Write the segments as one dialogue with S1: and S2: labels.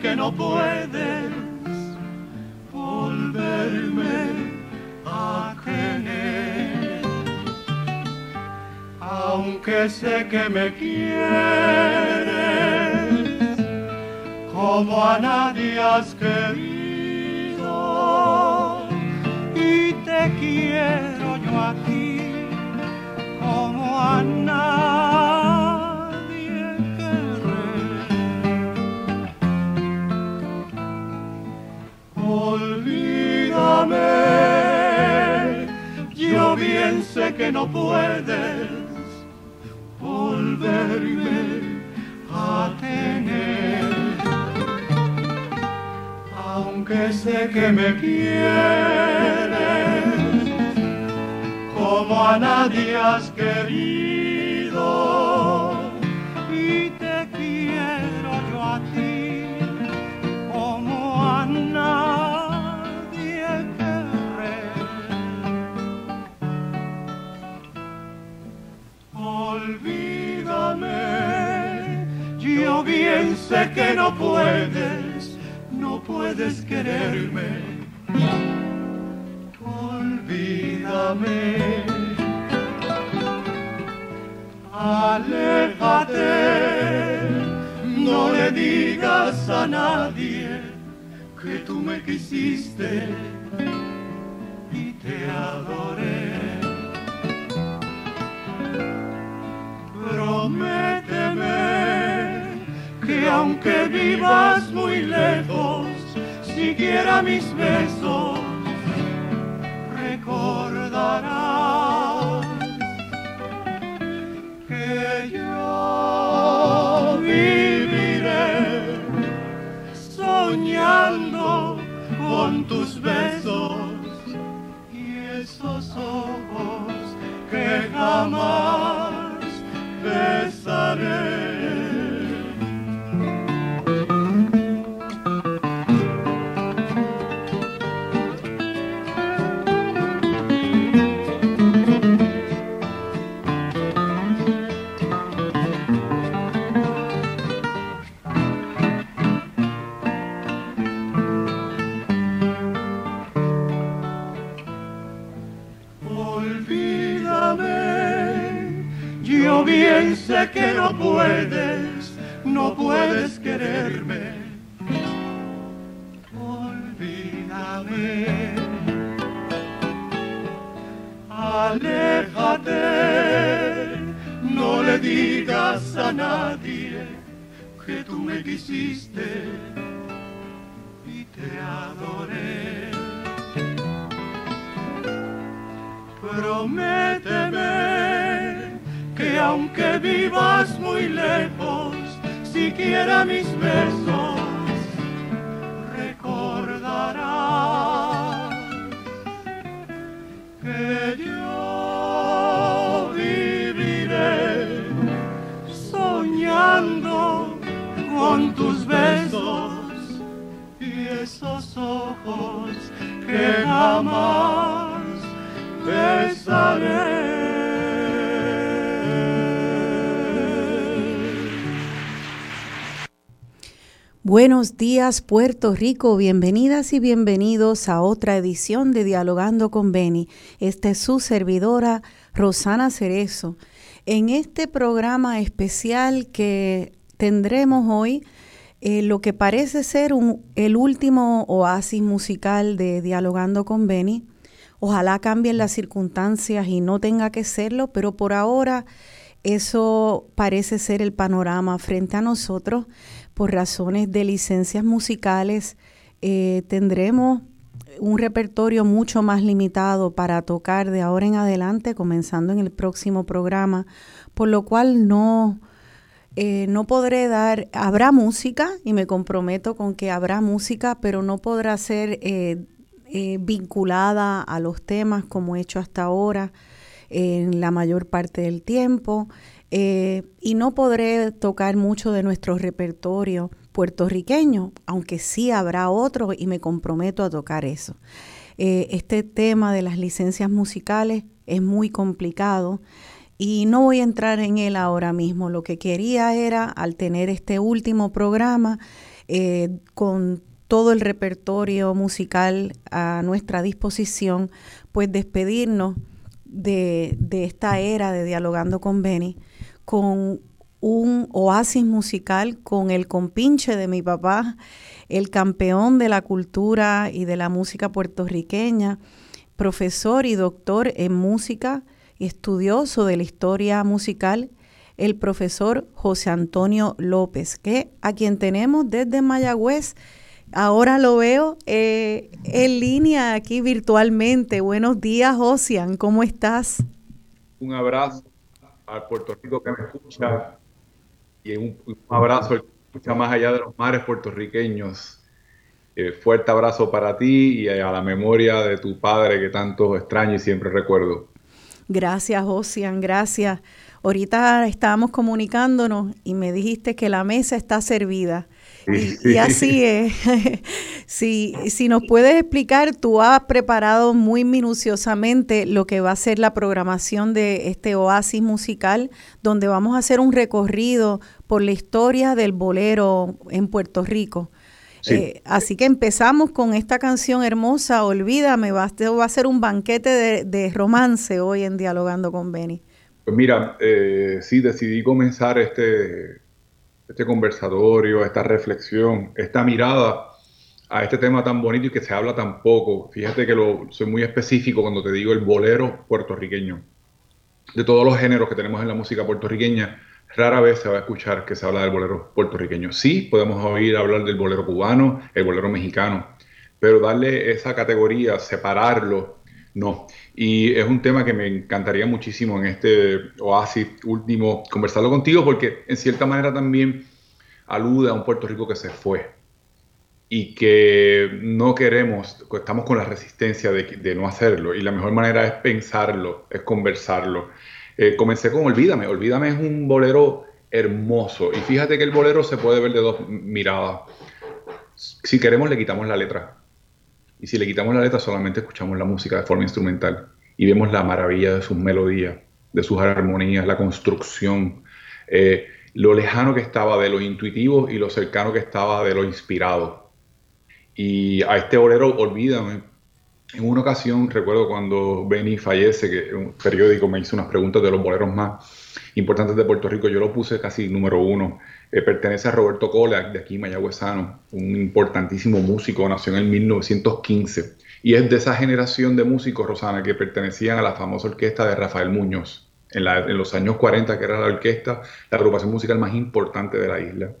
S1: que no puedes volverme a querer, aunque sé que me quieres como a nadie has querido sé que no puedes volverme a tener. Aunque sé que me quieres como a nadie has querido sé que no puedes no puedes quererme. Olvídame. Aléjate, no le digas a nadie que tú me quisiste y te adoré. Aunque vivas muy lejos, siquiera mis besos recordarás que yo viviré soñando con tus besos que no puedes, no puedes quererme. Olvídame, aléjate, no le digas a nadie que tú me quisiste y te adoré. Prométeme aunque vivas muy lejos, siquiera mis besos recordarás que yo viviré soñando con tus besos y esos ojos que jamás besaré.
S2: Buenos días Puerto Rico, bienvenidas y bienvenidos a otra edición de Dialogando con Beni. Esta es su servidora Rosana Cerezo. En este programa especial que tendremos hoy, eh, lo que parece ser el último oasis musical de Dialogando con Beni, ojalá cambien las circunstancias y no tenga que serlo, pero por ahora eso parece ser el panorama frente a nosotros por razones de licencias musicales. eh, tendremos un repertorio mucho más limitado para tocar de ahora en adelante, comenzando en el próximo programa, por lo cual no, eh, no podré dar, habrá música y me comprometo con que habrá música, pero no podrá ser eh, vinculada a los temas como he hecho hasta ahora en la mayor parte del tiempo. Eh, y no podré tocar mucho de nuestro repertorio puertorriqueño, aunque sí habrá otro y me comprometo a tocar eso. Eh, este tema de las licencias musicales es muy complicado y no voy a entrar en él ahora mismo. Lo que quería era, al tener este último programa, eh, con todo el repertorio musical a nuestra disposición, pues despedirnos de, de esta era de Dialogando con Benny con un oasis musical con el compinche de mi papá, el campeón de la cultura y de la música puertorriqueña, profesor y doctor en música estudioso de la historia musical, el profesor José Antonio López, que a quien tenemos desde Mayagüez. Ahora lo veo eh, en línea aquí virtualmente. Buenos días, Josian, ¿cómo estás?
S3: Un abrazo al Puerto Rico que me escucha y un, abrazo al que escucha más allá de los mares puertorriqueños. Eh, fuerte abrazo para ti y a la memoria de tu padre que tanto extraño y siempre recuerdo.
S2: Gracias, Ocean, gracias. Ahorita estábamos comunicándonos y me dijiste que la mesa está servida. Y, así es. si, si nos puedes explicar, tú has preparado muy minuciosamente lo que va a ser la programación de este oasis musical, donde vamos a hacer un recorrido por la historia del bolero en Puerto Rico. Eh, así que empezamos con esta canción hermosa, Olvídame, va, va a ser un banquete de, romance hoy en Dialogando con Benny.
S3: Pues mira, eh, sí, decidí comenzar este, este conversatorio, esta reflexión, esta mirada a este tema tan bonito y que se habla tan poco. Fíjate que lo, soy muy específico cuando te digo el bolero puertorriqueño. De todos los géneros que tenemos en la música puertorriqueña, rara vez se va a escuchar que se habla del bolero puertorriqueño. Sí, podemos oír hablar del bolero cubano, el bolero mexicano, pero darle esa categoría, separarlo, no. Y es un tema que me encantaría muchísimo en este oasis último conversarlo contigo porque en cierta manera también alude a un Puerto Rico que se fue y que no queremos, estamos con la resistencia de, no hacerlo y la mejor manera es pensarlo, es conversarlo. Eh, comencé con Olvídame, Olvídame es un bolero hermoso y fíjate que el bolero se puede ver de dos miradas. Si queremos le quitamos la letra, y si le quitamos la letra, solamente escuchamos la música de forma instrumental y vemos la maravilla de sus melodías, de sus armonías, la construcción, eh, lo lejano que estaba de lo intuitivo y lo cercano que estaba de lo inspirado. Y a este bolero, olvídame, en una ocasión, recuerdo cuando Benny fallece, que un periódico me hizo unas preguntas de los boleros más importantes de Puerto Rico, yo lo puse casi número uno. Eh, pertenece a Roberto Cola, de aquí Mayagüezano, un importantísimo músico, nació en 1915. Y es de esa generación de músicos, Rosana, que pertenecían a la famosa orquesta de Rafael Muñoz, en, los años 40, que era la orquesta, la agrupación musical más importante de la isla.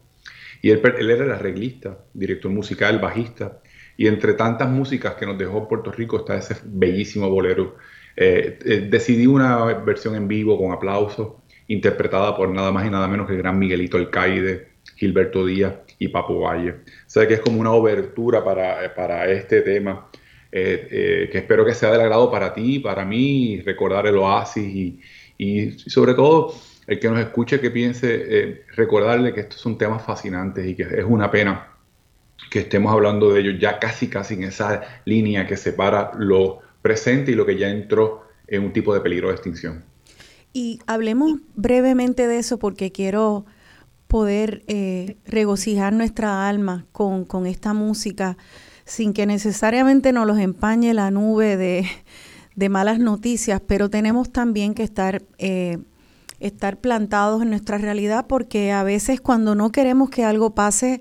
S3: Y él, él era el arreglista, director musical, bajista. Y entre tantas músicas que nos dejó Puerto Rico está ese bellísimo bolero. Eh, eh, decidí una versión en vivo con aplausos interpretada por nada más y nada menos que el gran Miguelito Alcaide, Gilberto Díaz y Papo Valle. O sea que es como una obertura para, para este tema, eh, eh, que espero que sea del agrado para ti, para mí, recordar el oasis y, sobre todo el que nos escuche que piense, eh, recordarle que estos son temas fascinantes y que es una pena que estemos hablando de ellos ya casi casi en esa línea que separa lo presente y lo que ya entró en un tipo de peligro de extinción.
S2: Y hablemos brevemente de eso porque quiero poder eh, regocijar nuestra alma con, esta música sin que necesariamente nos los empañe la nube de, malas noticias, pero tenemos también que estar, eh, estar plantados en nuestra realidad porque a veces cuando no queremos que algo pase,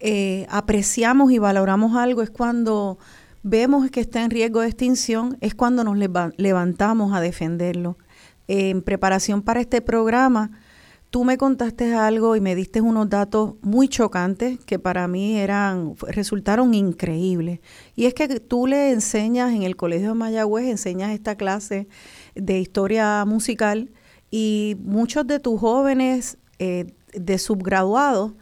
S2: eh, apreciamos y valoramos algo, es cuando vemos que está en riesgo de extinción, es cuando nos levantamos a defenderlo en preparación para este programa, tú me contaste algo y me diste unos datos muy chocantes que para mí eran resultaron increíbles. Y es que tú le enseñas en el Colegio de Mayagüez, enseñas esta clase de historia musical y muchos de tus jóvenes eh, de subgraduados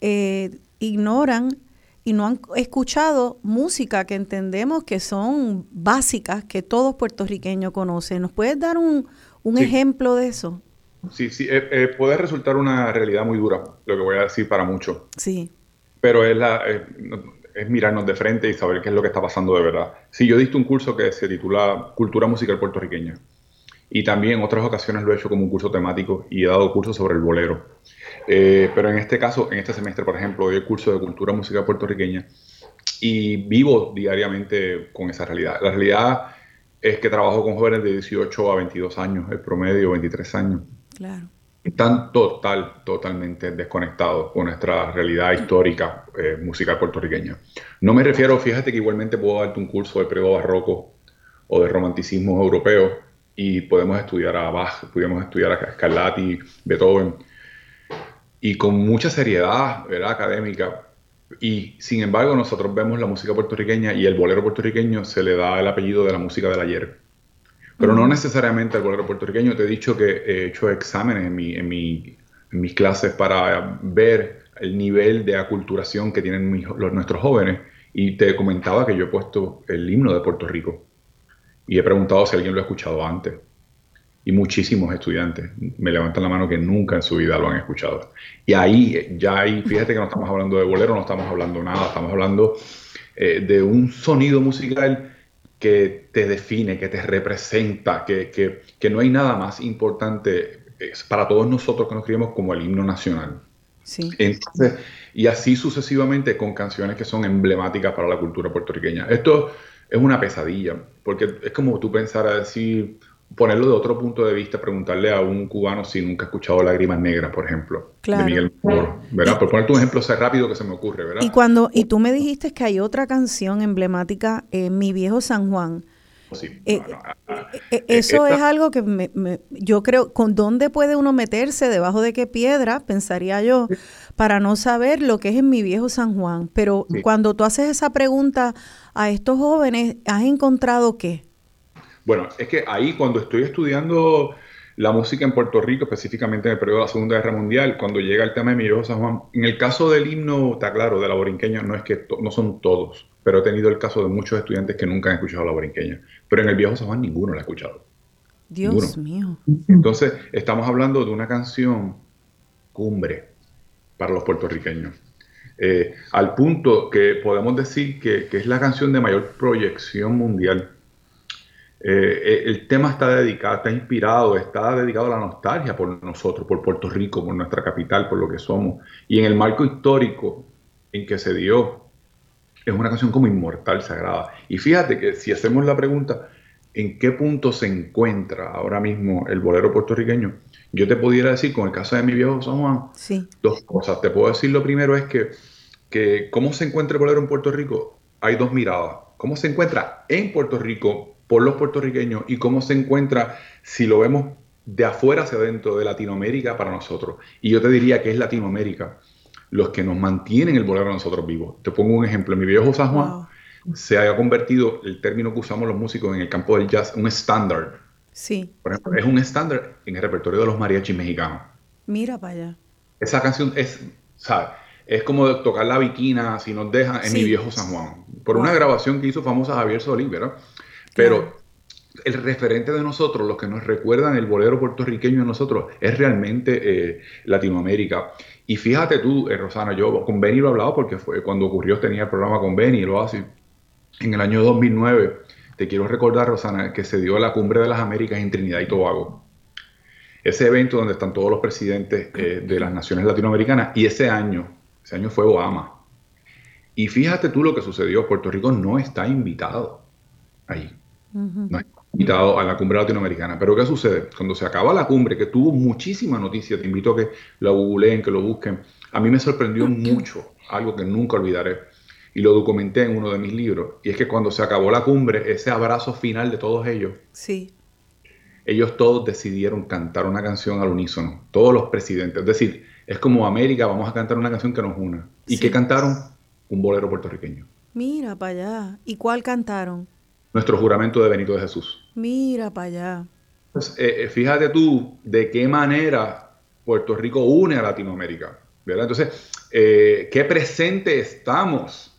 S2: eh, ignoran y no han escuchado música que entendemos que son básicas, que todos puertorriqueños conocen. ¿Nos puedes dar un, un ejemplo de eso.
S3: Sí, sí, eh, eh, puede resultar una realidad muy dura, lo que voy a decir para muchos.
S2: Sí.
S3: Pero es, la, es mirarnos de frente y saber qué es lo que está pasando de verdad. Sí, yo diste un curso que se titula Cultura Musical Puertorriqueña. y también en otras ocasiones lo he hecho como un curso temático y he dado cursos sobre el bolero. Eh, pero en este caso, en este semestre, por ejemplo, doy el curso de cultura musical puertorriqueña y vivo diariamente con esa realidad. La realidad es que trabajo con jóvenes de 18 a 22 años, el promedio 23 años. Claro. Están total, totalmente desconectados con nuestra realidad histórica eh, musical puertorriqueña. No me refiero, fíjate que igualmente puedo darte un curso de periodo barroco o de romanticismo europeo, y podemos estudiar a Bach, podemos estudiar a Scarlatti, Beethoven, y con mucha seriedad ¿verdad? académica. Y sin embargo, nosotros vemos la música puertorriqueña y el bolero puertorriqueño se le da el apellido de la música del ayer. Pero no necesariamente al bolero puertorriqueño. Te he dicho que he hecho exámenes en, mi, en, mi, en mis clases para ver el nivel de aculturación que tienen los, nuestros jóvenes. Y te comentaba que yo he puesto el himno de Puerto Rico y he preguntado si alguien lo ha escuchado antes. Y muchísimos estudiantes me levantan la mano que nunca en su vida lo han escuchado. Y ahí, ya ahí, fíjate que no estamos hablando de bolero, no estamos hablando nada, estamos hablando eh, de un sonido musical que te define, que te representa, que, que, que no hay nada más importante para todos nosotros que nos criamos como el himno nacional. Sí. Entonces, y así sucesivamente con canciones que son emblemáticas para la cultura puertorriqueña. Esto es una pesadilla, porque es como tú pensar a decir, ponerlo de otro punto de vista, preguntarle a un cubano si nunca ha escuchado Lágrimas Negras, por ejemplo, de Miguel Moro, ¿verdad? por ponerte un ejemplo rápido que se me ocurre, ¿verdad?
S2: Y cuando y tú me dijiste que hay otra canción emblemática, en Mi Viejo San Juan. Sí, eh, eh, eh, eso es algo que me, yo creo, ¿con dónde puede uno meterse? ¿Debajo de qué piedra? Pensaría yo, para no saber lo que es en mi viejo San Juan. Pero cuando tú haces esa pregunta a estos jóvenes, ¿has encontrado qué?
S3: Bueno, es que ahí cuando estoy estudiando la música en Puerto Rico, específicamente en el periodo de la Segunda Guerra Mundial, cuando llega el tema de Mi Viejo San Juan, en el caso del himno, está claro, de la borinqueña, no es que no son todos, pero he tenido el caso de muchos estudiantes que nunca han escuchado la borinqueña. Pero en el Viejo San Juan ninguno la ha escuchado.
S2: Dios mío.
S3: Entonces, estamos hablando de una canción cumbre para los puertorriqueños. Eh, al punto que podemos decir que, es la canción de mayor proyección mundial. Eh, eh, el tema está dedicado, está inspirado, está dedicado a la nostalgia por nosotros, por Puerto Rico, por nuestra capital, por lo que somos. Y en el marco histórico en que se dio, es una canción como inmortal, sagrada. Y fíjate que si hacemos la pregunta, ¿en qué punto se encuentra ahora mismo el bolero puertorriqueño? Yo te pudiera decir, con el caso de mi viejo San Juan, dos cosas. Te puedo decir lo primero es que, que cómo se encuentra el bolero en Puerto Rico, hay dos miradas. ¿Cómo se encuentra en Puerto Rico por los puertorriqueños y cómo se encuentra si lo vemos de afuera hacia adentro de Latinoamérica para nosotros? Y yo te diría que es Latinoamérica los que nos mantienen el bolero a nosotros vivos. Te pongo un ejemplo. En mi viejo San Juan se ha convertido el término que usamos los músicos en el campo del jazz, un estándar
S2: Sí.
S3: Por ejemplo, es un estándar en el repertorio de los mariachis mexicanos.
S2: Mira para allá.
S3: Esa canción es, ¿sabes? Es como tocar la viquina si nos dejan en mi viejo San Juan. Por una grabación que hizo famosa Javier Solís, ¿verdad? Pero el referente de nosotros, los que nos recuerdan el bolero puertorriqueño de nosotros, es realmente eh, Latinoamérica. Y fíjate tú, eh, Rosana, yo con Benny lo he hablado porque fue cuando ocurrió, tenía el programa con Benny, lo hace en el año 2009 te quiero recordar, Rosana, que se dio la Cumbre de las Américas en Trinidad y Tobago. Ese evento donde están todos los presidentes eh, de las naciones latinoamericanas y ese año, ese año fue Obama. Y fíjate tú lo que sucedió, Puerto Rico no está invitado ahí. No invitado a la cumbre latinoamericana. Pero ¿qué sucede? Cuando se acaba la cumbre, que tuvo muchísima noticia, te invito a que lo googleen, que lo busquen, a mí me sorprendió mucho, algo que nunca olvidaré y lo documenté en uno de mis libros, y es que cuando se acabó la cumbre, ese abrazo final de todos ellos,
S2: sí.
S3: ellos todos decidieron cantar una canción al unísono, todos los presidentes. Es decir, es como América, vamos a cantar una canción que nos una. ¿Y qué cantaron? Un bolero puertorriqueño.
S2: Mira para allá. ¿Y cuál cantaron?
S3: Nuestro juramento de Benito de Jesús.
S2: Mira para allá.
S3: Pues, eh, eh, fíjate tú de qué manera Puerto Rico une a Latinoamérica. ¿verdad? Entonces, eh, qué presente estamos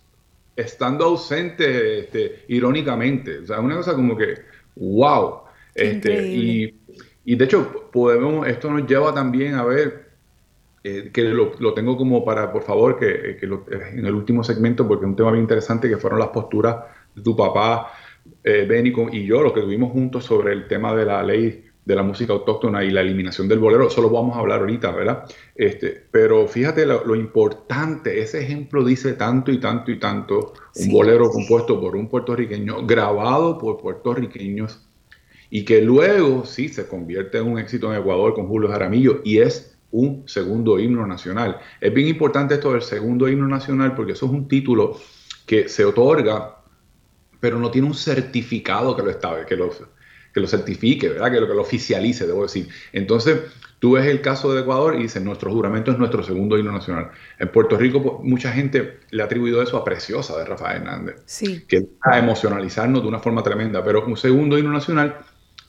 S3: estando ausente, este, irónicamente. O sea, una cosa como que, wow. Este, y, y, de hecho, podemos, esto nos lleva también a ver, eh, que lo, lo, tengo como para, por favor, que, que lo, en el último segmento, porque es un tema bien interesante, que fueron las posturas de tu papá, eh, Benny y yo, lo que tuvimos juntos sobre el tema de la ley de la música autóctona y la eliminación del bolero, eso lo vamos a hablar ahorita, ¿verdad? Este, pero fíjate lo, importante, ese ejemplo dice tanto y tanto y tanto, un bolero compuesto por un puertorriqueño, grabado por puertorriqueños, y que luego sí se convierte en un éxito en Ecuador con Julio Jaramillo y es un segundo himno nacional. Es bien importante esto del segundo himno nacional porque eso es un título que se otorga, pero no tiene un certificado que lo, estabe, que lo, que lo certifique, ¿verdad? Que lo, que lo oficialice, debo decir. Entonces, tú ves el caso de Ecuador y dices, nuestro juramento es nuestro segundo himno nacional. En Puerto Rico, pues, mucha gente le ha atribuido eso a Preciosa de Rafael Hernández,
S2: sí.
S3: que a emocionalizarnos de una forma tremenda, pero un segundo himno nacional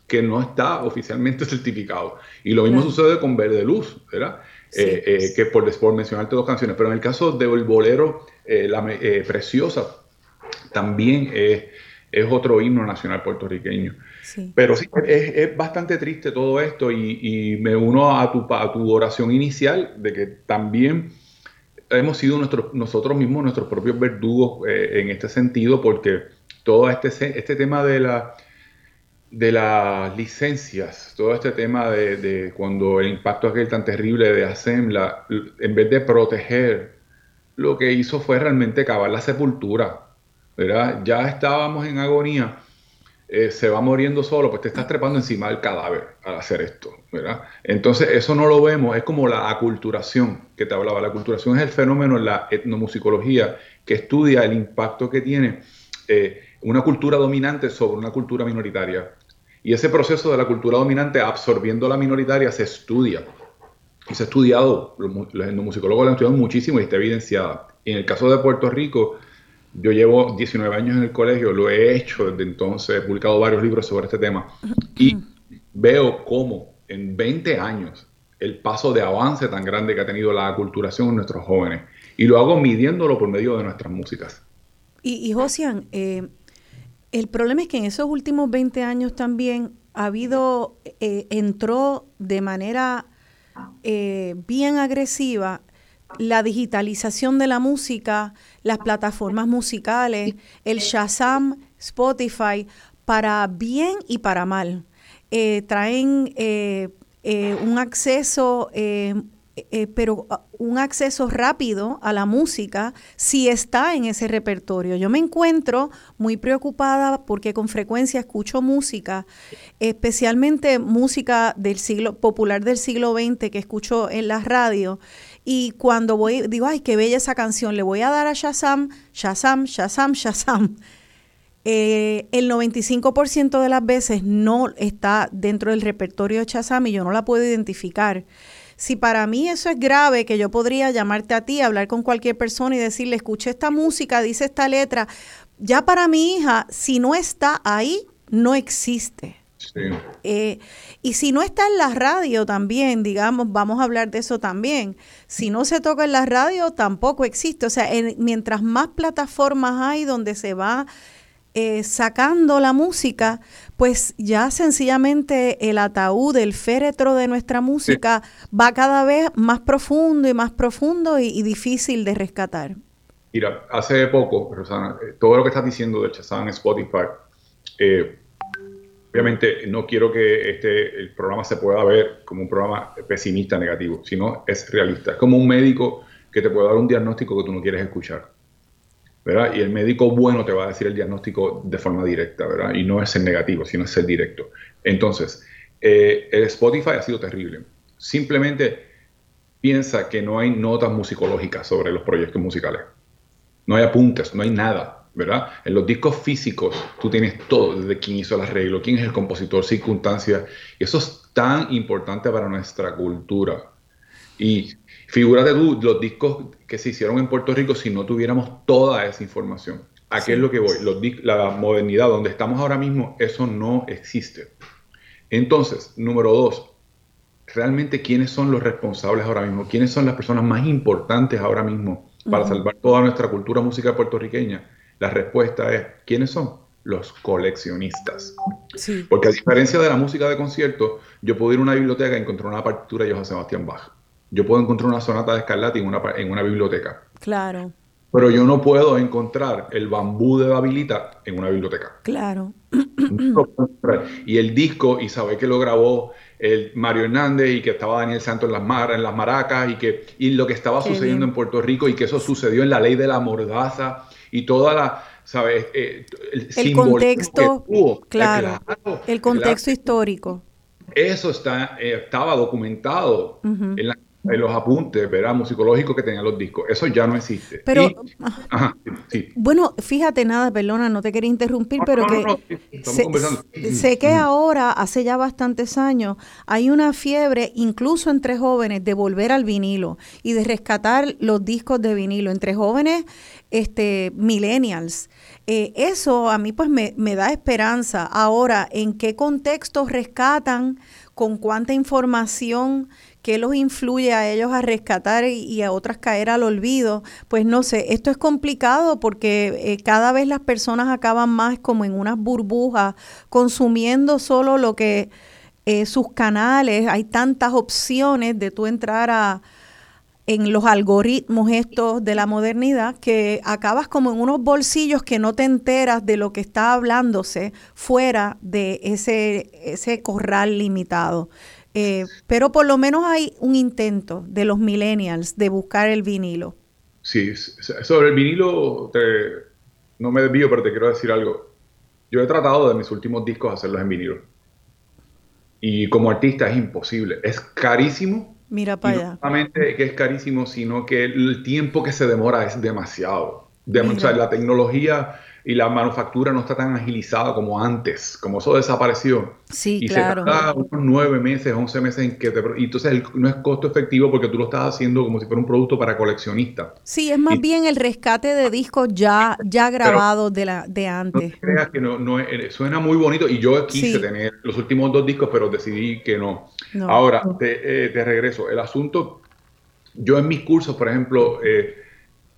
S3: que no está oficialmente certificado. Y lo mismo sucede con Verde Luz, ¿verdad? Eh, eh, que por, por mencionarte dos canciones, pero en el caso del bolero eh, la, Preciosa, también es, otro himno nacional puertorriqueño. Pero sí, es, bastante triste todo esto y, me uno a tu, a tu oración inicial de que también hemos sido nosotros mismos nuestros propios verdugos en este sentido, porque todo este, este tema de la de las licencias, todo este tema de, cuando el impacto aquel tan terrible de Assembla, en vez de proteger, lo que hizo fue realmente cavar la sepultura, Ya estábamos en agonía, eh, se va muriendo solo, pues te estás trepando encima del cadáver al hacer esto, ¿verdad? Entonces eso no lo vemos, es como la aculturación que te hablaba. La aculturación es el fenómeno en la etnomusicología que estudia el impacto que tiene eh, una cultura dominante sobre una cultura minoritaria. Y ese proceso de la cultura dominante absorbiendo la minoritaria se estudia. Y se ha estudiado, los etnomusicólogos lo han estudiado muchísimo y está evidenciada. en el caso de Puerto Rico, yo llevo 19 años en el colegio, lo he hecho desde entonces, he publicado varios libros sobre este tema y veo cómo en 20 años el paso de avance tan grande que ha tenido la aculturación en nuestros jóvenes. Y lo hago midiéndolo por medio de nuestras músicas.
S2: Y, y Josian, eh, el problema es que en esos últimos 20 años también ha habido, eh, entró de manera eh, bien agresiva la digitalización de la música, las plataformas musicales, el Shazam, Spotify, para bien y para mal. Eh, traen un acceso eh, eh, pero ah, un acceso rápido a la música si está en ese repertorio. Yo me encuentro muy preocupada porque con frecuencia escucho música, especialmente música del siglo popular del siglo XX que escucho en la radio y cuando voy digo, ay, qué bella esa canción, le voy a dar a Shazam, Shazam, Shazam, Shazam. Eh, el 95% de las veces no está dentro del repertorio de Shazam y yo no la puedo identificar. Si para mí eso es grave, que yo podría llamarte a ti, hablar con cualquier persona y decirle, escuché esta música, dice esta letra, ya para mi hija, si no está ahí, no existe. Eh, y si no está en la radio también, digamos, vamos a hablar de eso también. Si no se toca en la radio, tampoco existe. O sea, mientras más plataformas hay donde se va eh, sacando la música, pues ya sencillamente el ataúd, el féretro de nuestra música va cada vez más profundo y más profundo y, difícil de rescatar.
S3: Mira, hace poco, Rosana, eh, todo lo que estás diciendo del Shazam Spotify, eh, obviamente no quiero que este, el programa se pueda ver como un programa pesimista, negativo, sino es realista. Es como un médico que te puede dar un diagnóstico que tú no quieres escuchar. Y el médico bueno te va a decir el diagnóstico de forma directa, ¿verdad? Y no es el negativo, sino es el directo. Entonces, eh, el Spotify ha sido terrible. Simplemente piensa que no hay notas musicológicas sobre los proyectos musicales. No hay apuntes, no hay nada, ¿verdad? En los discos físicos tú tienes todo, desde quién hizo el arreglo, quién es el compositor, circunstancias. Y eso es tan importante para nuestra cultura. Y Figúrate tú los discos que se hicieron en Puerto Rico si no tuviéramos toda esa información. ¿A qué es lo que voy? la modernidad, donde estamos ahora mismo, eso no existe. Entonces, número dos, realmente quiénes son los responsables ahora mismo, quiénes son las personas más importantes ahora mismo para salvar toda nuestra cultura musical puertorriqueña. La respuesta es, ¿quiénes son? Los coleccionistas. Porque a diferencia de la música de concierto, yo puedo ir a una biblioteca y encontrar una partitura de José Sebastián Bach yo puedo encontrar una sonata de Scarlatti en una, en una biblioteca.
S2: Claro.
S3: pero yo no puedo encontrar el bambú de Babilita en una biblioteca.
S2: Claro.
S3: y el disco, y sabe que lo grabó el Mario Hernández y que estaba Daniel Santos en las, mar, en las maracas y, que, y lo que estaba sucediendo en Puerto Rico y que eso sucedió en la ley de la mordaza y toda la, ¿sabes?
S2: Eh, el, contexto, claro, el contexto histórico.
S3: Eso está, eh, estaba documentado en la en los apuntes, ¿verdad? Musicológicos que tenían los discos. Eso ya no existe.
S2: Pero, bueno, fíjate nada, perdona, no te quería interrumpir, pero que sé, que ahora, hace ya bastantes años, hay una fiebre, incluso entre jóvenes, de volver al vinilo y de rescatar los discos de vinilo, entre jóvenes este, millennials. Eh, eso a mí pues me, me da esperanza. Ahora, ¿en qué contexto rescatan? ¿Con cuánta información? qué los influye a ellos a rescatar y, a otras caer al olvido, pues no sé, esto es complicado porque eh, cada vez las personas acaban más como en unas burbujas, consumiendo solo lo que eh, sus canales, hay tantas opciones de tú entrar a en los algoritmos estos de la modernidad que acabas como en unos bolsillos que no te enteras de lo que está hablándose fuera de ese, ese corral limitado. Eh, pero por lo menos hay un intento de los millennials de buscar el vinilo.
S3: Sí, sobre el vinilo, no me desvío, pero te quiero decir algo. Yo he tratado de mis últimos discos hacerlos en vinilo. Y como artista es imposible. Es carísimo.
S2: Mira para allá.
S3: No solamente que es carísimo, sino que el tiempo que se demora es demasiado. o sea, la tecnología y la manufactura no está tan agilizada como antes, como eso desapareció.
S2: Sí,
S3: y
S2: claro.
S3: se tarda unos nueve meses, once meses en que te... Y entonces no es costo efectivo porque tú lo estás haciendo como si fuera un producto para coleccionista.
S2: Sí, es más bien el rescate de discos ya, ya grabados de, la, de antes.
S3: No creas que no, no eh, suena muy bonito y yo quise tener los últimos dos discos, pero decidí que no. Ahora, te, eh, te, regreso. El asunto, yo en mis cursos, por ejemplo... Eh,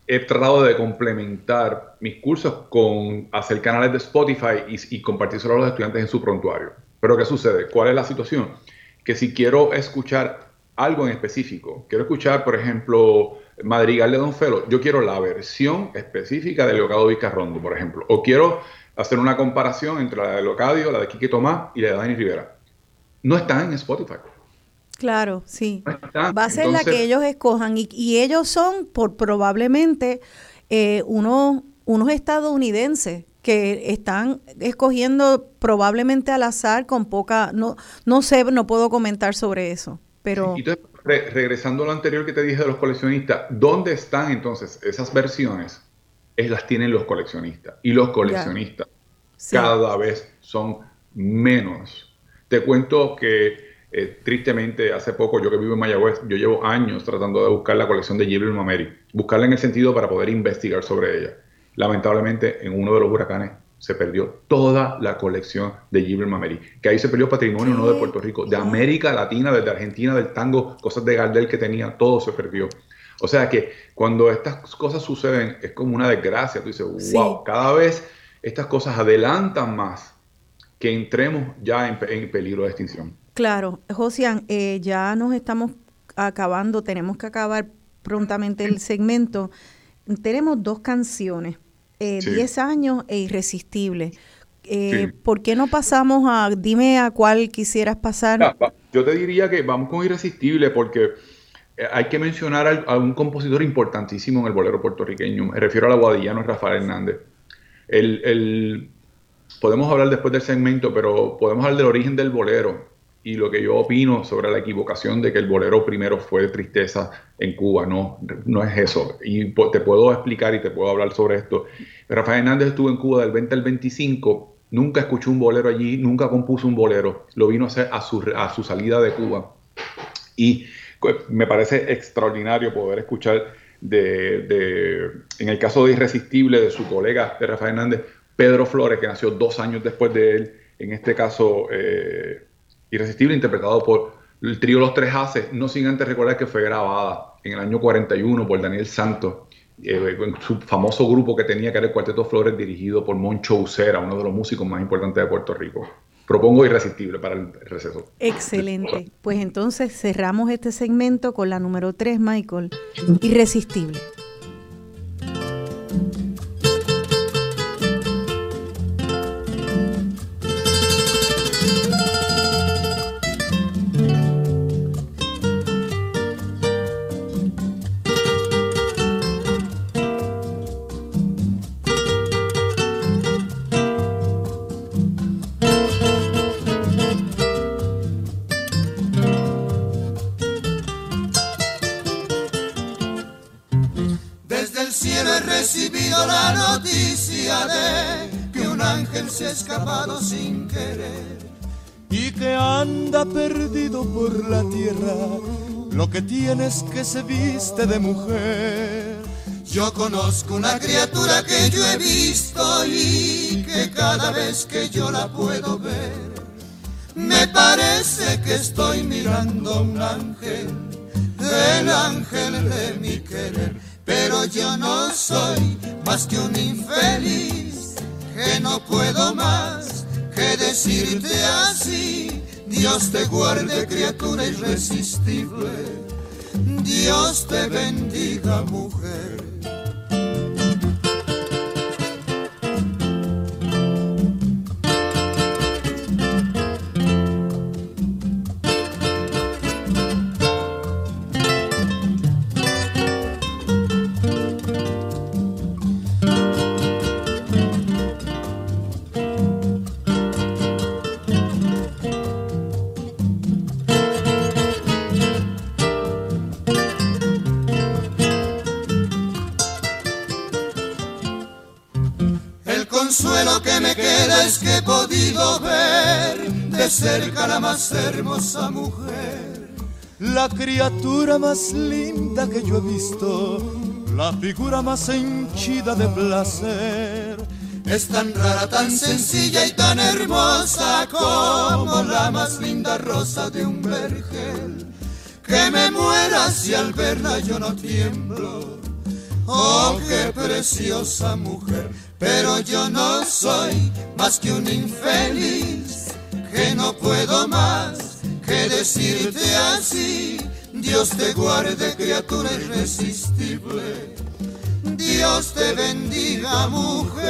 S3: he tratado de complementar mis cursos con hacer canales de Spotify y, y compartírselo a los estudiantes en su prontuario. Pero ¿qué sucede? ¿Cuál es la situación? Que si quiero escuchar algo en específico, quiero escuchar, por ejemplo, Madrigal de Don Felo, yo quiero la versión específica de Leocado Vizcarrondo, por ejemplo, o quiero hacer una comparación entre la de Leocadio, la de Quique Tomás y la de Dani Rivera. No está en Spotify.
S2: Claro, sí. Va a ser la que ellos escojan y, ellos son por probablemente eh, unos, unos estadounidenses que están escogiendo probablemente al azar con poca, no, no sé, no puedo comentar sobre eso, pero...
S3: Entonces, regresando a lo anterior que te dije de los coleccionistas, ¿dónde están entonces esas versiones? Es, las tienen los coleccionistas y los coleccionistas cada vez son menos. Te cuento que eh, tristemente, hace poco, yo que vivo en Mayagüez, yo llevo años tratando de buscar la colección de Gibril Mameri, buscarla en el sentido para poder investigar sobre ella. Lamentablemente, en uno de los huracanes se perdió toda la colección de Gibril Mameri, que ahí se perdió patrimonio no de Puerto Rico, de América Latina, desde Argentina, del tango, cosas de Gardel que tenía, todo se perdió. O sea que cuando estas cosas suceden es como una desgracia, tú dices, wow, cada vez estas cosas adelantan más que entremos ya en peligro de extinción.
S2: Claro, Josian, eh, ya nos estamos acabando, tenemos que acabar prontamente el segmento. Tenemos dos canciones, 10 eh, años e Irresistible. Eh, ¿Por qué no pasamos a, dime a cuál quisieras pasar?
S3: yo te diría que vamos con Irresistible porque hay que mencionar a, un compositor importantísimo en el bolero puertorriqueño. Me refiero a la guadillano Rafael Hernández. El, podemos hablar después del segmento, pero podemos hablar del origen del bolero y lo que yo opino sobre la equivocación de que el bolero primero fue tristeza en Cuba, no, no es eso. Y te puedo explicar y te puedo hablar sobre esto. Rafael Hernández estuvo en Cuba del 20 al 25, nunca escuchó un bolero allí, nunca compuso un bolero, lo vino a hacer a su, a su salida de Cuba. Y me parece extraordinario poder escuchar de, de, en el caso de Irresistible de su colega de Rafael Hernández, Pedro Flores, que nació dos años después de él, en este caso... Eh, Irresistible, interpretado por el trío Los Tres Haces, no sin antes recordar que fue grabada en el año 41 por Daniel Santos, eh, en su famoso grupo que tenía, que era el Cuarteto Flores, dirigido por Moncho Ucera, uno de los músicos más importantes de Puerto Rico. Propongo Irresistible para el receso.
S2: Excelente. Pues entonces cerramos este segmento con la número 3, Michael. Irresistible.
S4: Anda perdido por la tierra, lo que tienes que se viste de mujer.
S5: Yo conozco una criatura que yo he visto y que cada vez que yo la puedo ver, me parece que estoy mirando un ángel, el ángel de mi querer. Pero yo no soy más que un infeliz, que no puedo más que decirte así. Dios te guarde, criatura irresistible. Dios te bendiga, mujer. La más hermosa mujer,
S4: la criatura más linda que yo he visto, la figura más henchida de placer.
S5: Es tan rara, tan sencilla y tan hermosa como la más linda rosa de un vergel. Que me muera si al verla yo no tiemblo. Oh, qué preciosa mujer, pero yo no soy más que un infeliz que no puedo más que decirte así. Dios te guarde, criatura irresistible. Dios te bendiga, mujer.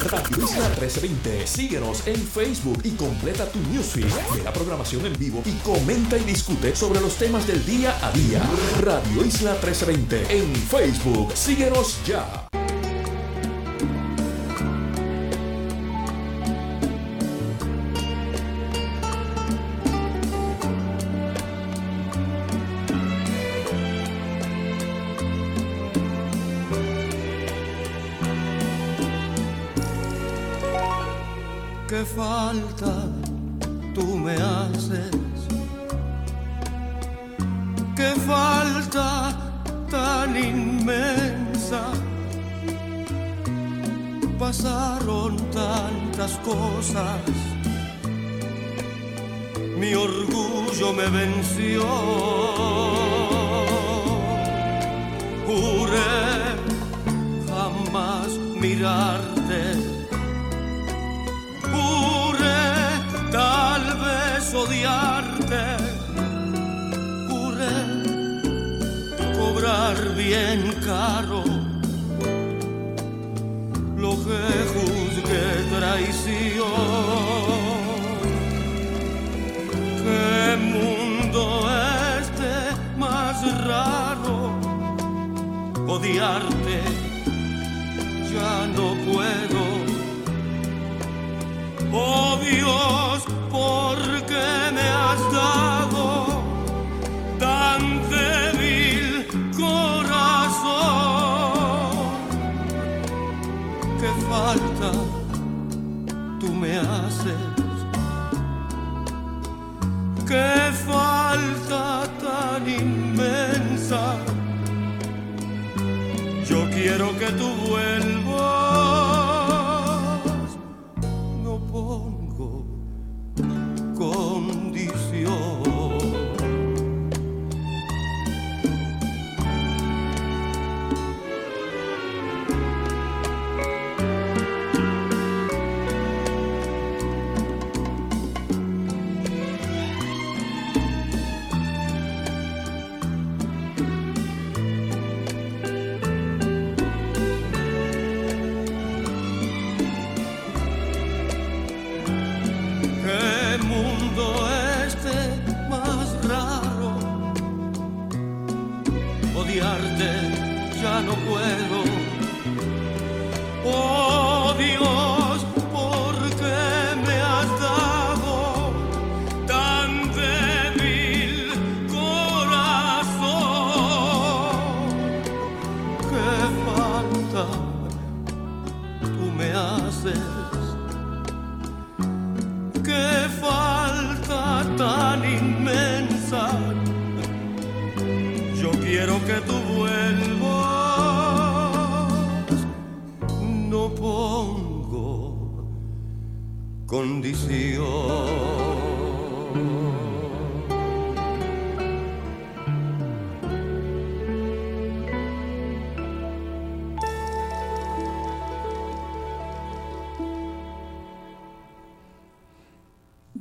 S6: Radio Isla 1320. Síguenos en Facebook y completa tu newsfeed de la programación en vivo y comenta y discute sobre los temas del día a día. Radio Isla 1320 en Facebook. Síguenos ya.
S5: Falta tú me haces. Qué falta tan inmensa. Pasaron tantas cosas. Mi orgullo me venció. Juré jamás mirarte vez odiarte, juré cobrar bien caro lo que juzgué traición. Qué mundo este más raro, odiarte ya no puedo Oh que tú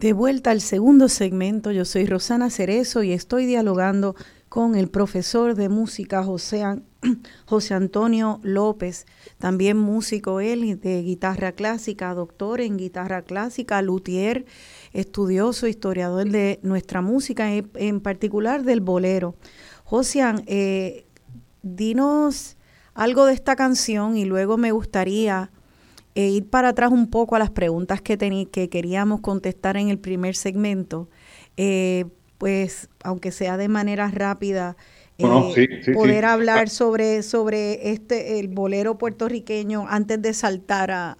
S2: De vuelta al segundo segmento, yo soy Rosana Cerezo y estoy dialogando con el profesor de música José, Antonio López, también músico él de guitarra clásica, doctor en guitarra clásica, luthier, estudioso, historiador de nuestra música, en, particular del bolero. José, eh, dinos algo de esta canción y luego me gustaría e ir para atrás un poco a las preguntas que, que queríamos contestar en el primer segmento, eh, pues aunque sea de manera rápida, eh, poder hablar sobre, sobre este el bolero puertorriqueño antes de saltar a...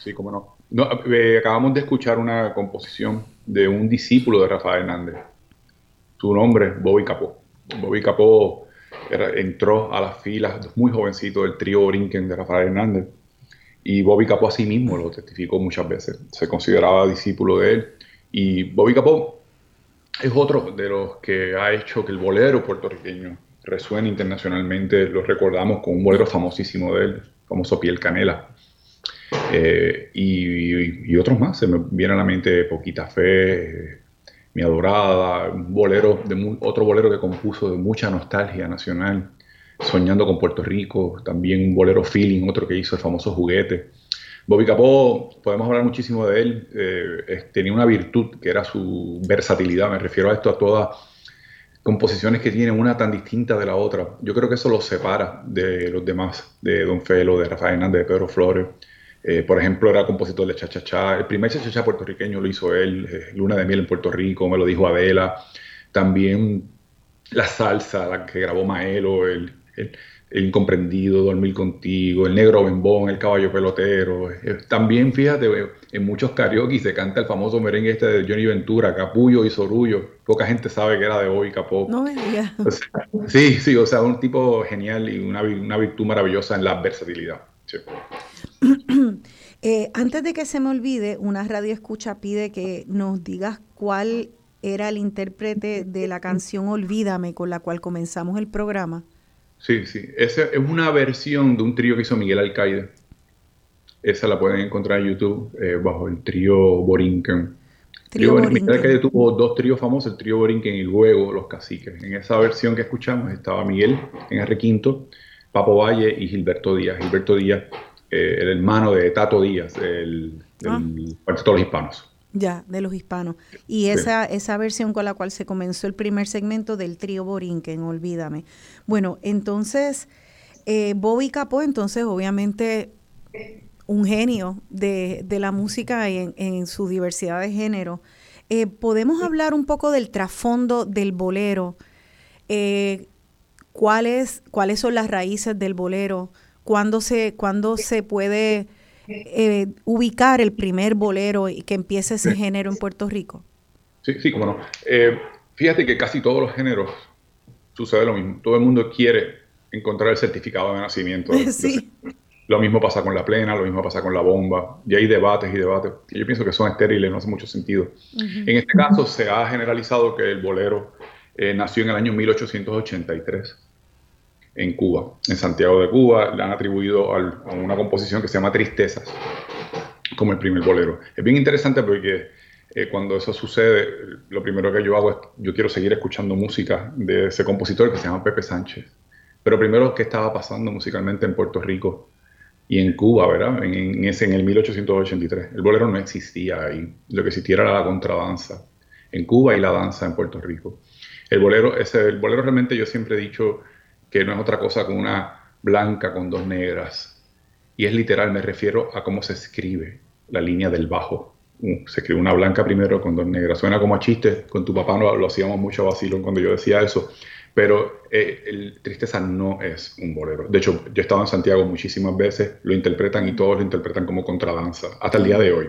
S3: Sí, cómo no. no eh, acabamos de escuchar una composición de un discípulo de Rafael Hernández. Su nombre, Bobby Capó. Bobby Capó entró a las filas muy jovencito del trío Brinken de Rafael Hernández y Bobby Capó a sí mismo lo testificó muchas veces. Se consideraba discípulo de él. Y Bobby Capó es otro de los que ha hecho que el bolero puertorriqueño resuene internacionalmente. Lo recordamos con un bolero famosísimo de él, famoso Piel Canela. Eh, y, otros más. Se me viene a la mente Poquita Fe, Mi Adorada, un bolero de, otro bolero que compuso de mucha nostalgia nacional. Soñando con Puerto Rico, también un bolero feeling, otro que hizo el famoso juguete. Bobby Capó, podemos hablar muchísimo de él, eh, tenía una virtud que era su versatilidad, me refiero a esto, a todas composiciones que tienen una tan distinta de la otra. Yo creo que eso lo separa de los demás, de Don Felo, de Rafael Hernández, de Pedro Flores. Eh, por ejemplo, era compositor de Cha-Cha-Cha. El primer Cha-Cha-Cha puertorriqueño lo hizo él, eh, Luna de Miel en Puerto Rico, me lo dijo Adela. También la salsa, la que grabó Maelo, el, el, incomprendido, dormir contigo, el negro bembón, el caballo pelotero. Eh, también, fíjate, en muchos karaoke se canta el famoso merengue este de Johnny Ventura, Capullo y Sorullo. Poca gente sabe que era de hoy, Capó.
S2: No me digas.
S3: sí, sí, o sea, un tipo genial y una, virtud maravillosa en la versatilidad.
S2: Eh, antes de que se me olvide, una radio escucha pide que nos digas cuál era el intérprete de la canción Olvídame con la cual comenzamos el programa.
S3: Sí, sí. Esa es una versión de un trío que hizo Miguel Alcaide. Esa la pueden encontrar en YouTube eh, bajo el trío Borinquen. Trío Borinquen. Miguel Alcaide tuvo dos tríos famosos, el trío Borinquen y luego Los Caciques. En esa versión que escuchamos estaba Miguel en R. Quinto, Papo Valle y Gilberto Díaz. Gilberto Díaz, eh, el hermano de Tato Díaz, el, del ah. De los Hispanos.
S2: Ya, de los hispanos. Y esa, esa versión con la cual se comenzó el primer segmento del trío Borinquen, Olvídame. Bueno, entonces, eh, Bobby Capó, entonces, obviamente, un genio de, la música en, en, su diversidad de género. Eh, ¿Podemos hablar un poco del trasfondo del bolero? Eh, ¿cuáles, ¿Cuáles son las raíces del bolero? ¿Cuándo se, cuándo se puede eh, ubicar el primer bolero y que empiece ese género en Puerto Rico?
S3: Sí, sí, cómo no. Eh, fíjate que casi todos los géneros sucede lo mismo. Todo el mundo quiere encontrar el certificado de nacimiento.
S2: Sí.
S3: Lo mismo pasa con la plena, lo mismo pasa con la bomba. Y hay debates y debates que yo pienso que son estériles, no hace mucho sentido. En este caso se ha generalizado que el bolero eh, nació en el año 1883 en Cuba, en Santiago de Cuba, le han atribuido a una composición que se llama Tristezas, como el primer bolero. Es bien interesante porque eh, cuando eso sucede, lo primero que yo hago es, yo quiero seguir escuchando música de ese compositor que se llama Pepe Sánchez. Pero primero, ¿qué estaba pasando musicalmente en Puerto Rico y en Cuba, verdad? En, ese, en el 1883. El bolero no existía ahí. Lo que existía era la contradanza en Cuba y la danza en Puerto Rico. El bolero, ese, el bolero realmente yo siempre he dicho que no es otra cosa que una blanca con dos negras. Y es literal, me refiero a cómo se escribe la línea del bajo. Uh, se escribe una blanca primero con dos negras. Suena como a chiste, con tu papá no, lo hacíamos mucho vacilón cuando yo decía eso, pero eh, el Tristeza no es un bolero. De hecho, yo he estado en Santiago muchísimas veces, lo interpretan y todos lo interpretan como contradanza, hasta el día de hoy.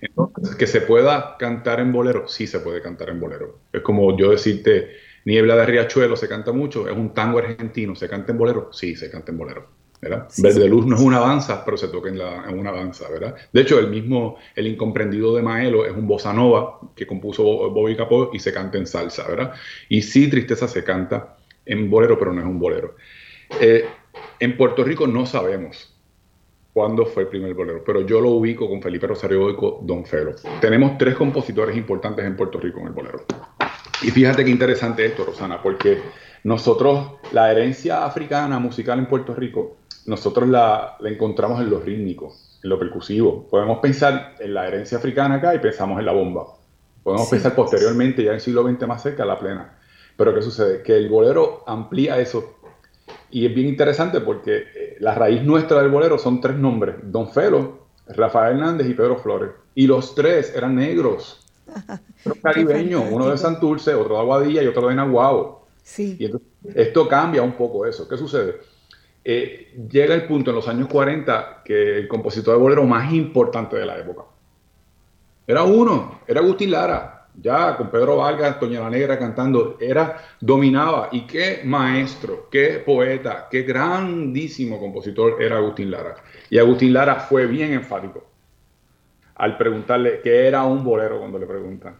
S3: Entonces, que se pueda cantar en bolero, sí se puede cantar en bolero. Es como yo decirte, Niebla de Riachuelo se canta mucho, es un tango argentino, ¿se canta en bolero? Sí, se canta en bolero. ¿verdad? Verde Luz no es una danza, pero se toca en, la, en, una danza, ¿verdad? De hecho, el mismo, el incomprendido de Maelo es un bossa nova que compuso Bobby Capó y se canta en salsa, ¿verdad? Y sí, Tristeza se canta en bolero, pero no es un bolero. Eh, en Puerto Rico no sabemos cuándo fue el primer bolero, pero yo lo ubico con Felipe Rosario Boico, Don Felo. Tenemos tres compositores importantes en Puerto Rico en el bolero. Y fíjate qué interesante esto, Rosana, porque nosotros, la herencia africana musical en Puerto Rico, nosotros la, encontramos en lo rítmico, en lo percusivo. Podemos pensar en la herencia africana acá y pensamos en la bomba. Podemos pensar posteriormente, ya en el siglo XX más cerca, la plena. Pero ¿qué sucede? Que el bolero amplía eso. Y es bien interesante porque eh, la raíz nuestra del bolero son tres nombres. Don Felo, Rafael Hernández y Pedro Flores. Y los tres eran negros. caribeños, uno de Santurce, otro de Aguadilla y otro de Nahuabo. Sí. Y entonces, esto cambia un poco eso. ¿Qué sucede? Eh, llega el punto en los años 40 que el compositor de bolero más importante de la época era uno, era Agustín Lara, ya con Pedro Vargas, Toña la Negra cantando, era, dominaba, y qué maestro, qué poeta, qué grandísimo compositor era Agustín Lara. Y Agustín Lara fue bien enfático al preguntarle qué era un bolero cuando le preguntan.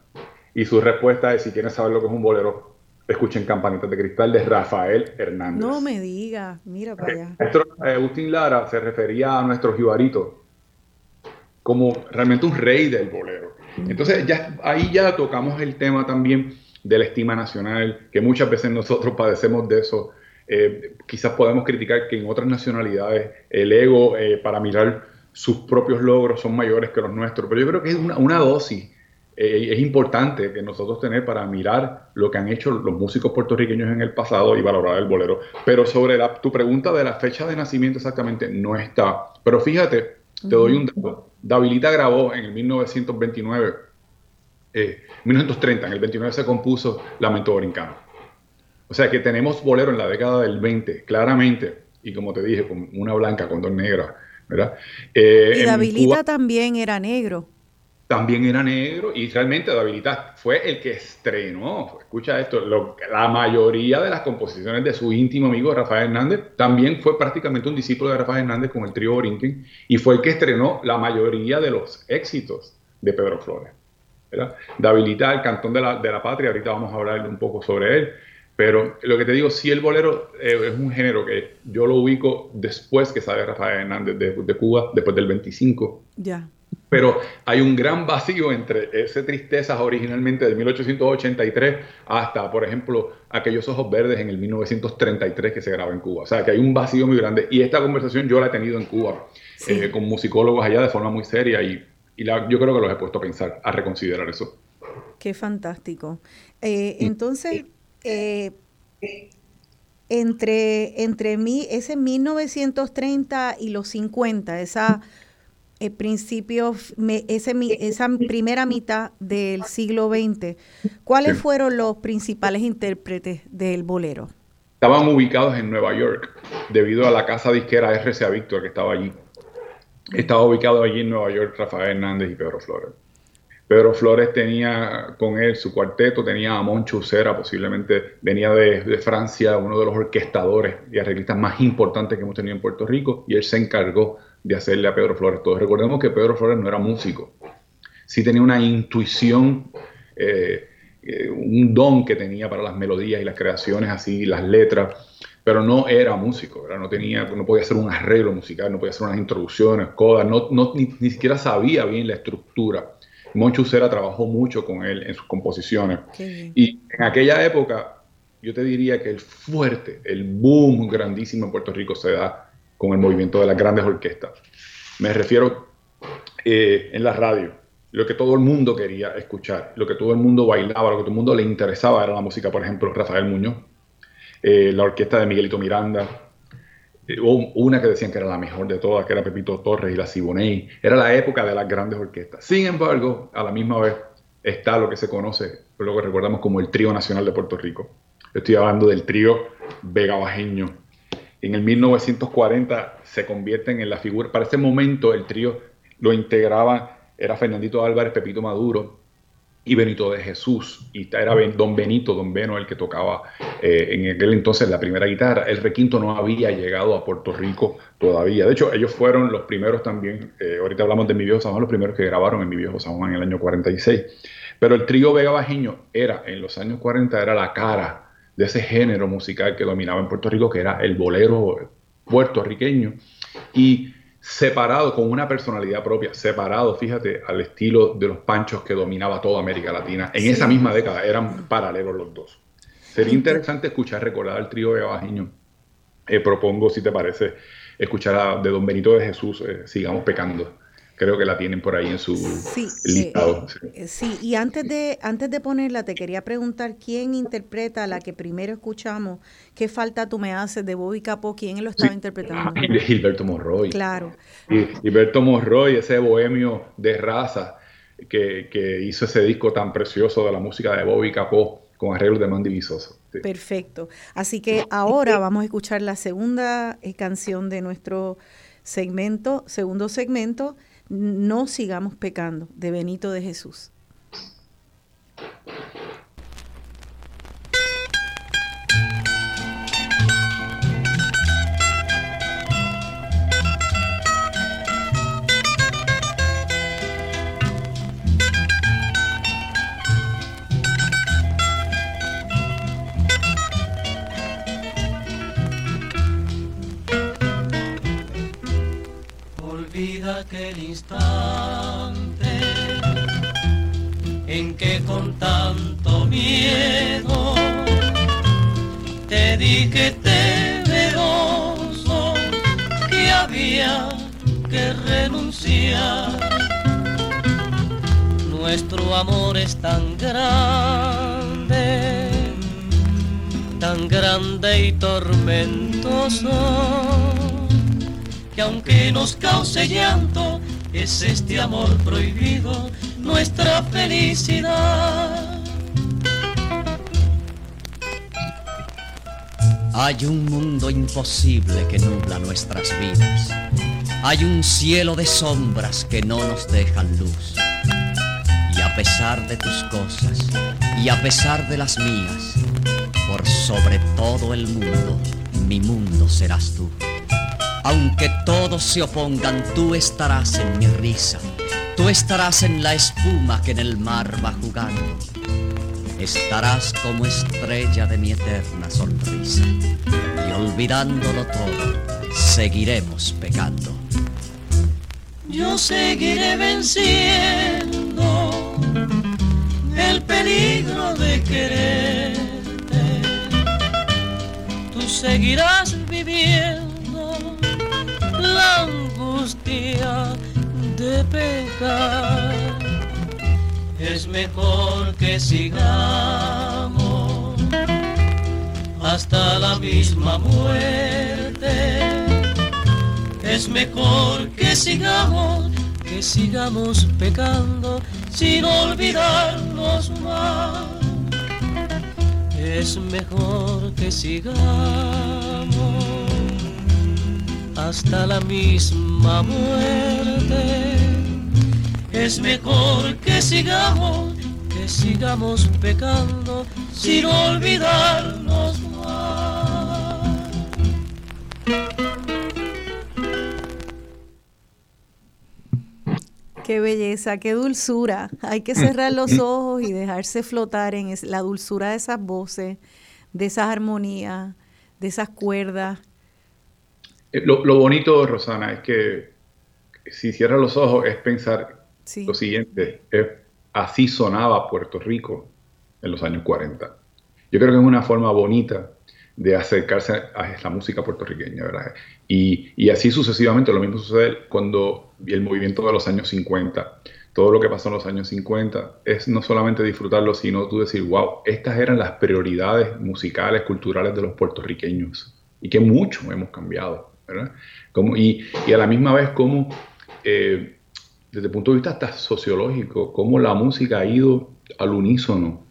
S3: Y su respuesta es, si quieren saber lo que es un bolero, escuchen Campanitas de Cristal de Rafael Hernández.
S2: No me diga, mira para allá.
S3: Eh, Agustín Lara se refería a nuestro jibarito como realmente un rey del bolero. Entonces ya, ahí ya tocamos el tema también de la estima nacional, que muchas veces nosotros padecemos de eso. Eh, quizás podemos criticar que en otras nacionalidades el ego eh, para mirar sus propios logros son mayores que los nuestros, pero yo creo que es una, una dosis eh, es importante que nosotros tener para mirar lo que han hecho los músicos puertorriqueños en el pasado y valorar el bolero. Pero sobre tu pregunta de la fecha de nacimiento exactamente no está. Pero fíjate, te doy un dato. Davilita grabó en el 1929, eh, 1930, en el 29 se compuso Lamento Brincano. O sea que tenemos bolero en la década del 20, claramente, y como te dije, con una blanca con dos negras, ¿verdad?
S2: Eh, y Davilita también era negro
S3: también era negro y realmente David fue el que estrenó, escucha esto, la mayoría de las composiciones de su íntimo amigo Rafael Hernández también fue prácticamente un discípulo de Rafael Hernández con el trío Borinquen y fue el que estrenó la mayoría de los éxitos de Pedro Flores. David el cantón de la, de la, patria, ahorita vamos a hablar un poco sobre él, pero lo que te digo, si el bolero eh, es un género que yo lo ubico después que sale Rafael Hernández de, de Cuba, después del 25.
S2: Ya.
S3: Pero hay un gran vacío entre ese tristezas originalmente de 1883 hasta, por ejemplo, aquellos ojos verdes en el 1933 que se graba en Cuba. O sea, que hay un vacío muy grande. Y esta conversación yo la he tenido en Cuba eh, con musicólogos allá de forma muy seria y, yo creo que los he puesto a pensar, a reconsiderar eso.
S2: Qué fantástico. Eh, entonces, eh, entre, entre mí, ese 1930 y los 50, esa principio, ese, esa primera mitad del siglo XX, ¿cuáles fueron los principales intérpretes del bolero?
S3: Estaban ubicados en Nueva York, debido a la casa disquera RCA Victor que estaba allí. Estaba ubicado allí en Nueva York Rafael Hernández y Pedro Flores. Pedro Flores tenía con él su cuarteto, tenía a Moncho Ucera, posiblemente venía de, de, Francia, uno de los orquestadores y arreglistas más importantes que hemos tenido en Puerto Rico, y él se encargó de hacerle a Pedro Flores todo. Recordemos que Pedro Flores no era músico, sí tenía una intuición, eh, eh, un don que tenía para las melodías y las creaciones, así, las letras, pero no era músico, no, tenía, no podía hacer un arreglo musical, no podía hacer unas introducciones, codas, no, ni, siquiera sabía bien la estructura. Moncho Ucera trabajó mucho con él en sus composiciones. Y en aquella época, yo te diría que el fuerte, el boom grandísimo en Puerto Rico se da con el movimiento de las grandes orquestas. Me refiero eh, en la radio. Lo que todo el mundo quería escuchar, lo que todo el mundo bailaba, lo que todo el mundo le interesaba era la música, por ejemplo, Rafael Muñoz, eh, la orquesta de Miguelito Miranda, eh, una que decían que era la mejor de todas, que era Pepito Torres y la Siboney. Era la época de las grandes orquestas. Sin embargo, a la misma vez está lo que se conoce, lo que recordamos como el Trío Nacional de Puerto Rico. Estoy hablando del trío Vega Bajeño, en el 1940 se convierten en la figura, para ese momento el trío lo integraba, era Fernandito Álvarez, Pepito Maduro, y Benito de Jesús, y era Don Benito, Don Beno el que tocaba eh, en aquel entonces la primera guitarra. El requinto no había llegado a Puerto Rico todavía. De hecho, ellos fueron los primeros también, eh, ahorita hablamos de Mi Viejo San los primeros que grabaron en Mi Viejo San en el año 46. Pero el trío Vega Bajiño era, en los años 40, era la cara de ese género musical que dominaba en Puerto Rico, que era el bolero puertorriqueño. Y separado con una personalidad propia, separado, fíjate, al estilo de los panchos que dominaba toda América Latina. En esa misma década eran paralelos los dos. Sería interesante escuchar, recordar al trío de Bajiño. Eh, propongo, si te parece, escuchar a, de Don Benito de Jesús, eh, Sigamos Pecando creo que la tienen por ahí en su sí, listado.
S2: Eh, sí. y antes de, antes de ponerla, te quería preguntar quién interpreta la que primero escuchamos, ¿Qué falta tú me haces? de Bobby Capó, ¿quién lo estaba interpretando?
S3: Ah, Gilberto Monroy.
S2: Claro.
S3: Gilberto Monroy, ese bohemio de raza que, que, hizo ese disco tan precioso de la música de Bobby Capó con arreglos de Mandy Visoso.
S2: Perfecto. Así que ahora vamos a escuchar la segunda eh, canción de nuestro segmento, segundo segmento, no sigamos pecando, de Benito de Jesús.
S7: Aquel instante en que con tanto miedo te dije temeroso que había que renunciar. Nuestro amor es tan grande, tan grande y tormentoso aunque nos cause llanto, es este amor prohibido nuestra felicidad.
S8: Hay un mundo imposible que nubla nuestras vidas. Hay un cielo de sombras que no nos dejan luz. Y a pesar de tus cosas, y a pesar de las mías, por sobre todo el mundo, mi mundo serás tú. Aunque todos se opongan, tú estarás en mi risa. Tú estarás en la espuma que en el mar va jugando. Estarás como estrella de mi eterna sonrisa. Y olvidándolo todo, seguiremos pecando.
S7: Yo seguiré venciendo el peligro de quererte. Tú seguirás viviendo angustia de pecar. Es mejor que sigamos hasta la misma muerte. Es mejor que sigamos, que sigamos pecando sin olvidarnos más. Es mejor que sigamos hasta la misma muerte. Es mejor que sigamos, que sigamos pecando sin olvidarnos más.
S2: Qué belleza, qué dulzura. Hay que cerrar los ojos y dejarse flotar en la dulzura de esas voces, de esas armonías, de esas cuerdas
S3: eh, lo, bonito, Rosana, es que si cierras los ojos es pensar lo siguiente, así sonaba Puerto Rico en los años 40. Yo creo que es una forma bonita de acercarse a la música puertorriqueña, ¿verdad? Y, y, así sucesivamente, lo mismo sucede cuando el movimiento de los años 50, todo lo que pasó en los años 50, es no solamente disfrutarlo, sino tú decir, wow, estas eran las prioridades musicales, culturales de los puertorriqueños, y que mucho hemos cambiado. Como, y, a la misma vez, como eh, desde el punto de vista hasta sociológico, cómo la música ha ido al unísono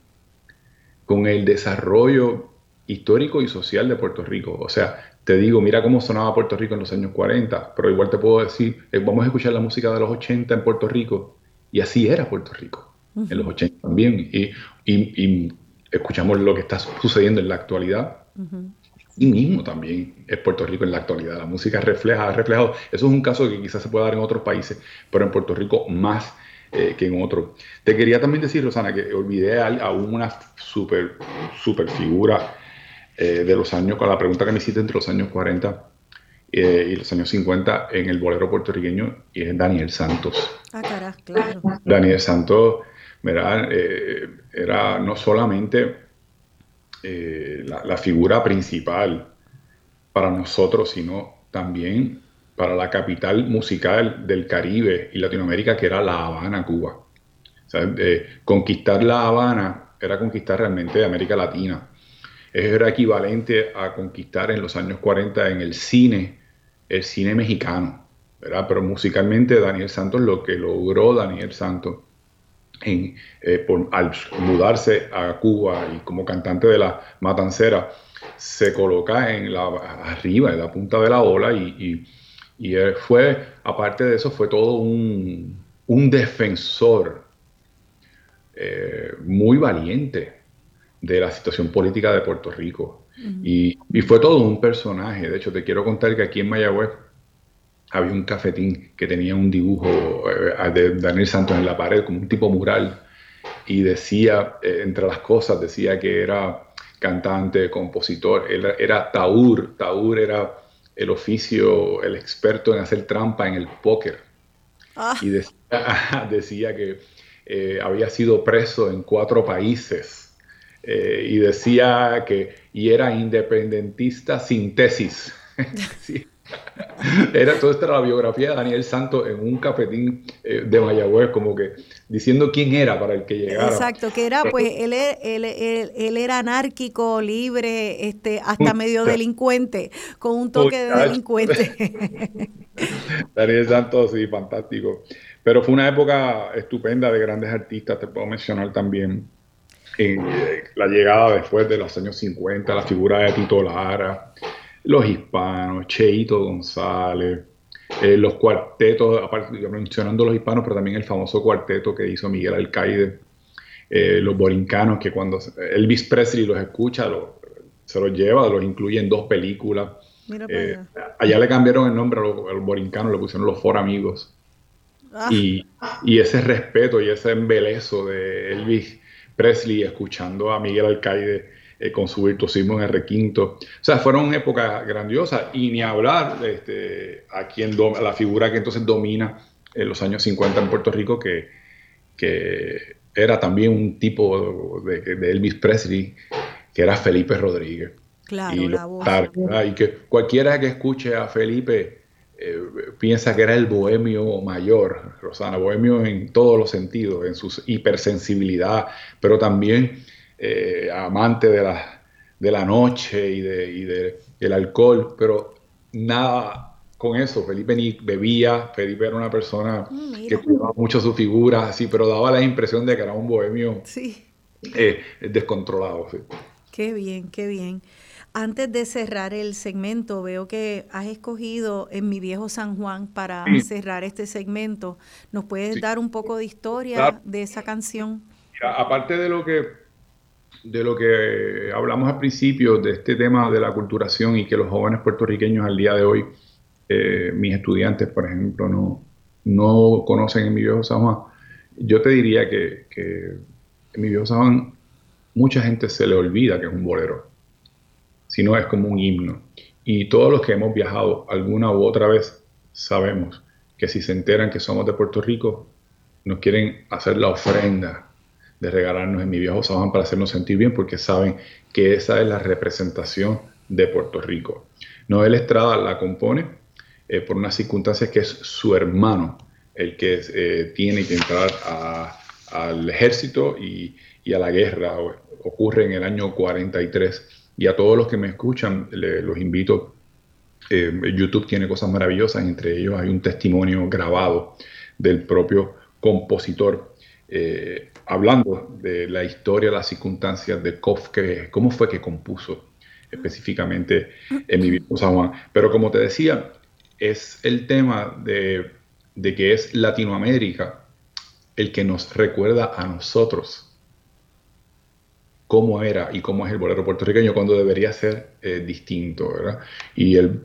S3: con el desarrollo histórico y social de Puerto Rico. O sea, te digo, mira cómo sonaba Puerto Rico en los años 40, pero igual te puedo decir, eh, vamos a escuchar la música de los 80 en Puerto Rico, y así era Puerto Rico. en los 80 también, y, y, escuchamos lo que está sucediendo en la actualidad. Y mismo también es Puerto Rico en la actualidad. La música refleja, ha reflejado. Eso es un caso que quizás se puede dar en otros países, pero en Puerto Rico más eh, que en otros. Te quería también decir, Rosana, que olvidé a, una super, super figura eh, de los años, con la pregunta que me hiciste entre los años 40 eh, y los años 50 en el bolero puertorriqueño, y es Daniel Santos.
S2: Ah, claro.
S3: Daniel Santos, ¿verdad? era no solamente eh, la, figura principal para nosotros, sino también para la capital musical del Caribe y Latinoamérica, que era La Habana, Cuba. conquistar La Habana era conquistar realmente América Latina. Era equivalente a conquistar en los años 40 en el cine, el cine mexicano. ¿verdad? Pero musicalmente Daniel Santos, lo que logró Daniel Santos en, eh, al mudarse a Cuba y como cantante de la matancera, se coloca en la, arriba, en la punta de la ola y, y, él fue, aparte de eso, fue todo un, un defensor eh, muy valiente de la situación política de Puerto Rico. y, y, fue todo un personaje. De hecho, te quiero contar que aquí en Mayagüez había un cafetín que tenía un dibujo eh, de Daniel Santos en la pared, como un tipo mural, y decía, eh, entre las cosas, decía que era cantante, compositor, era, era taur, taur era el oficio, el experto en hacer trampa en el póker. Ah. Y decía, que eh, había sido preso en cuatro países. y decía que y era independentista sin tesis. sí. Era toda esta la biografía de Daniel Santos en un cafetín eh, de Mayagüez, como que diciendo quién era para el que llegara.
S2: Exacto, que era, pues, él, él, él, era anárquico, libre, este, hasta medio delincuente, con un toque de delincuente.
S3: Daniel Santos, sí, fantástico. Pero fue una época estupenda de grandes artistas, te puedo mencionar también. Eh, la llegada después de los años 50, la figura de Tito Lara, los hispanos, Cheito González, eh, los cuartetos, aparte, mencionando los hispanos, pero también el famoso cuarteto que hizo Miguel Alcaide, eh, los borincanos, que cuando Elvis Presley los escucha, se los lleva, los incluye en dos películas. Eh, allá. le cambiaron el nombre a los, borincanos, le pusieron los For Amigos. Ah. Y, y, ese respeto y ese embelezo de Elvis Presley escuchando a Miguel Alcaide eh, con su virtuosismo en el requinto. O sea, fueron épocas grandiosas y ni hablar este, a quien la figura que entonces domina en los años 50 en Puerto Rico, que, que era también un tipo de, Elvis Presley, que era Felipe Rodríguez.
S2: Claro, la voz.
S3: Y que cualquiera que escuche a Felipe eh, piensa que era el bohemio mayor, Rosana, bohemio en todos los sentidos, en su hipersensibilidad, pero también eh, amante de la, de la noche y, de, y de, del alcohol, pero nada con eso. Felipe ni bebía, Felipe era una persona mm, que cuidaba mucho su figura, así, pero daba la impresión de que era un bohemio eh, descontrolado.
S2: Qué bien, qué bien. Antes de cerrar el segmento, veo que has escogido en mi viejo San Juan para cerrar este segmento. ¿Nos puedes dar un poco de historia de esa canción?
S3: aparte de lo que de lo que hablamos al principio, de este tema de la culturación y que los jóvenes puertorriqueños al día de hoy, eh, mis estudiantes, por ejemplo, no, no conocen en mi viejo San Juan, yo te diría que, en mi viejo San mucha gente se le olvida que es un bolero, sino es como un himno. Y todos los que hemos viajado alguna u otra vez sabemos que si se enteran que somos de Puerto Rico, nos quieren hacer la ofrenda de regalarnos en mi viejo San para hacernos sentir bien, porque saben que esa es la representación de Puerto Rico. Noel Estrada la compone eh, por unas circunstancias que es su hermano el que eh, tiene que entrar al ejército y, a la guerra. Ocurre en el año 43. Y a todos los que me escuchan, los invito. Eh, YouTube tiene cosas maravillosas, entre ellos hay un testimonio grabado del propio compositor hablando de la historia, las circunstancias de Kofke, cómo fue que compuso específicamente en mi viejo San Juan. Pero como te decía, es el tema de, que es Latinoamérica el que nos recuerda a nosotros cómo era y cómo es el bolero puertorriqueño cuando debería ser eh, distinto, ¿verdad? Y, el,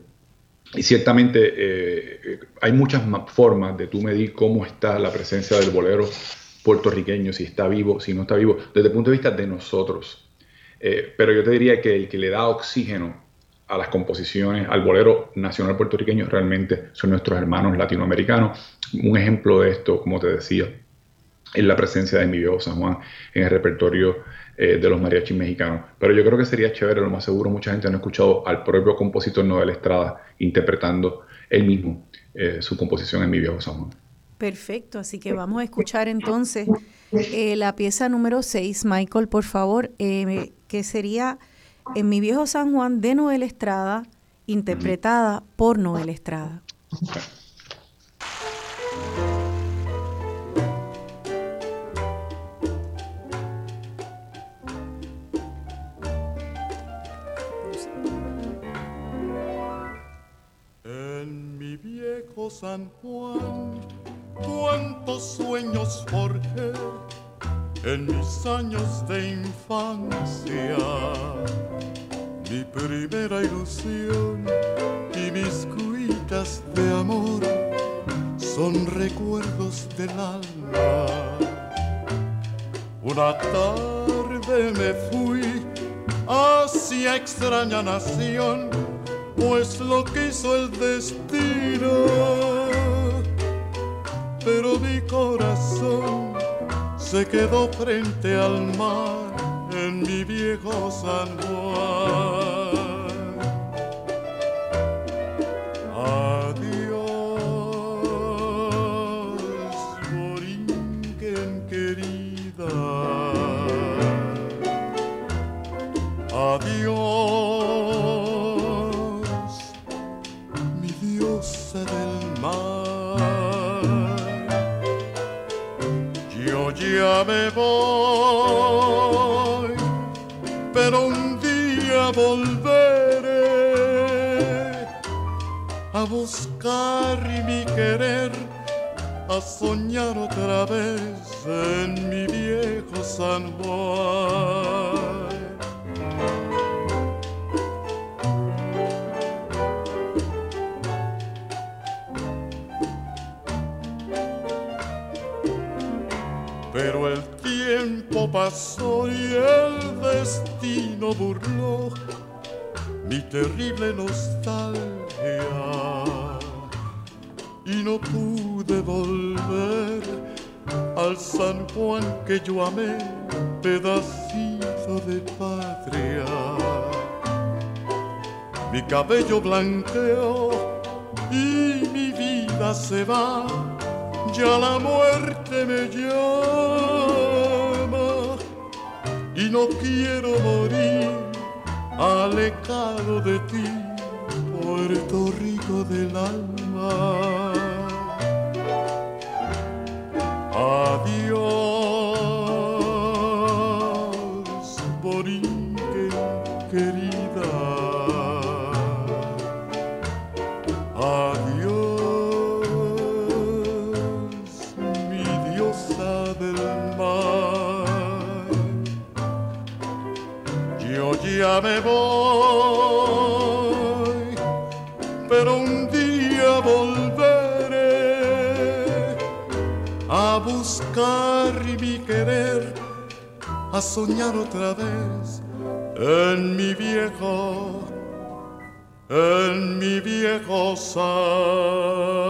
S3: y ciertamente eh, hay muchas formas de tú medir cómo está la presencia del bolero puertorriqueño, si está vivo, si no está vivo, desde el punto de vista de nosotros. Eh, pero yo te diría que el que le da oxígeno a las composiciones, al bolero nacional puertorriqueño, realmente son nuestros hermanos latinoamericanos. Un ejemplo de esto, como te decía, es la presencia de mi viejo San Juan en el repertorio eh, de los mariachis mexicanos. Pero yo creo que sería chévere, lo más seguro, mucha gente no ha escuchado al propio compositor Noel Estrada interpretando él mismo eh, su composición en mi viejo San Juan.
S2: Perfecto, así que vamos a escuchar entonces eh, la pieza número 6, Michael, por favor, que sería en mi viejo San Juan de Noel Estrada, interpretada por Noel Estrada.
S9: San Juan, cuántos sueños forjé en mis años de infancia. Mi primera ilusión y mis cuitas de amor son recuerdos del alma. Una tarde me fui hacia extraña nación pues lo que hizo el destino. Pero mi corazón se quedó frente al mar en mi viejo San Juan. Me voy, pero un día volveré a buscar mi querer, a soñar otra vez en mi viejo San Juan. Pasó y el destino burló mi terrible nostalgia y no pude volver al San Juan que yo amé, pedacito de patria. Mi cabello blanqueó y mi vida se va, ya la muerte me llama no quiero morir alejado de ti, Puerto Rico del alma. A soñar otra vez en mi viejo, en mi viejo San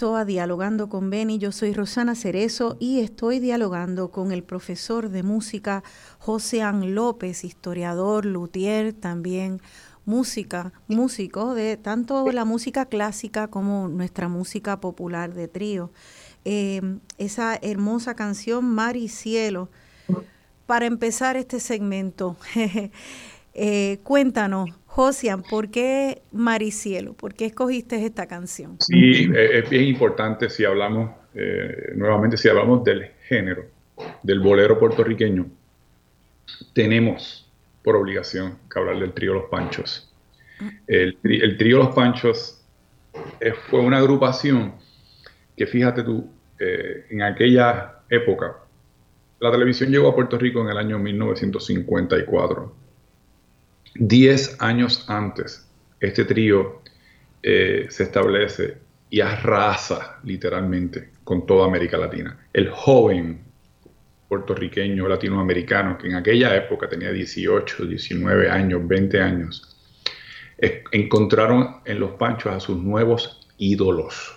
S2: regreso a Dialogando con Beni, yo soy Rosana Cerezo y estoy dialogando con el profesor de música Joseán López, historiador, luthier, también música, músico de tanto la música clásica como nuestra música popular de trío. Eh, esa hermosa canción Mar y Cielo. Para empezar este segmento, eh, cuéntanos, Josian, ¿por qué Mar y Cielo? ¿Por qué escogiste esta canción?
S3: Sí, eh, es bien importante si hablamos, eh, nuevamente, si hablamos del género, del bolero puertorriqueño, tenemos por obligación que hablar del trío Los Panchos. El, el trío Los Panchos eh, fue una agrupación que, fíjate tú, eh, en aquella época, la televisión llegó a Puerto Rico en el año 1954. Diez años antes, este trío eh, se establece y arrasa literalmente con toda América Latina. El joven puertorriqueño latinoamericano que en aquella época tenía 18, 19 años, 20 años, encontraron en los panchos a sus nuevos ídolos.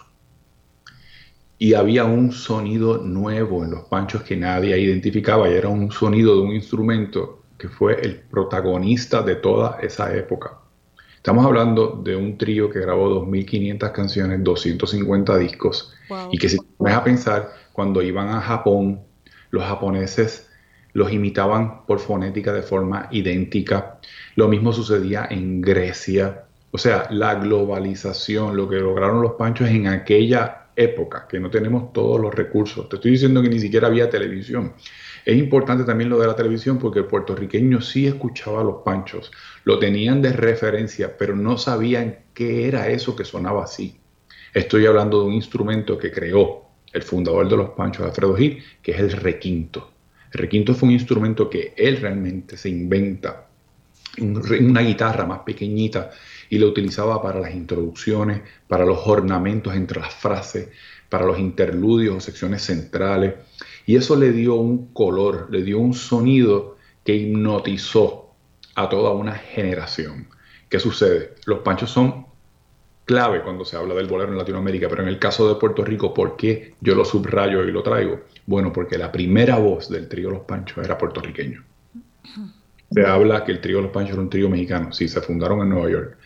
S3: Y había un sonido nuevo en los panchos que nadie identificaba y era un sonido de un instrumento que fue el protagonista de toda esa época. Estamos hablando de un trío que grabó 2.500 canciones, 250 discos,
S2: Wow.
S3: y que si te pones a pensar, cuando iban a Japón, los japoneses los imitaban por fonética de forma idéntica. Lo mismo sucedía en Grecia. O sea, la globalización, lo que lograron los panchos en aquella época, que no tenemos todos los recursos. Te estoy diciendo que ni siquiera había televisión. Es importante también lo de la televisión porque el puertorriqueño sí escuchaba a los panchos, lo tenían de referencia, pero no sabían qué era eso que sonaba así. Estoy hablando de un instrumento que creó el fundador de los panchos, Alfredo Gil, que es el requinto. El requinto fue un instrumento que él realmente se inventa, una guitarra más pequeñita, y lo utilizaba para las introducciones, para los ornamentos entre las frases, para los interludios o secciones centrales. Y eso le dio un color, le dio un sonido que hipnotizó a toda una generación. ¿Qué sucede? Los panchos son clave cuando se habla del bolero en Latinoamérica, pero en el caso de Puerto Rico, ¿por qué yo lo subrayo y lo traigo? Bueno, porque la primera voz del trío Los Panchos era puertorriqueño. Se habla que el trío Los Panchos era un trío mexicano, sí, se fundaron en Nueva York.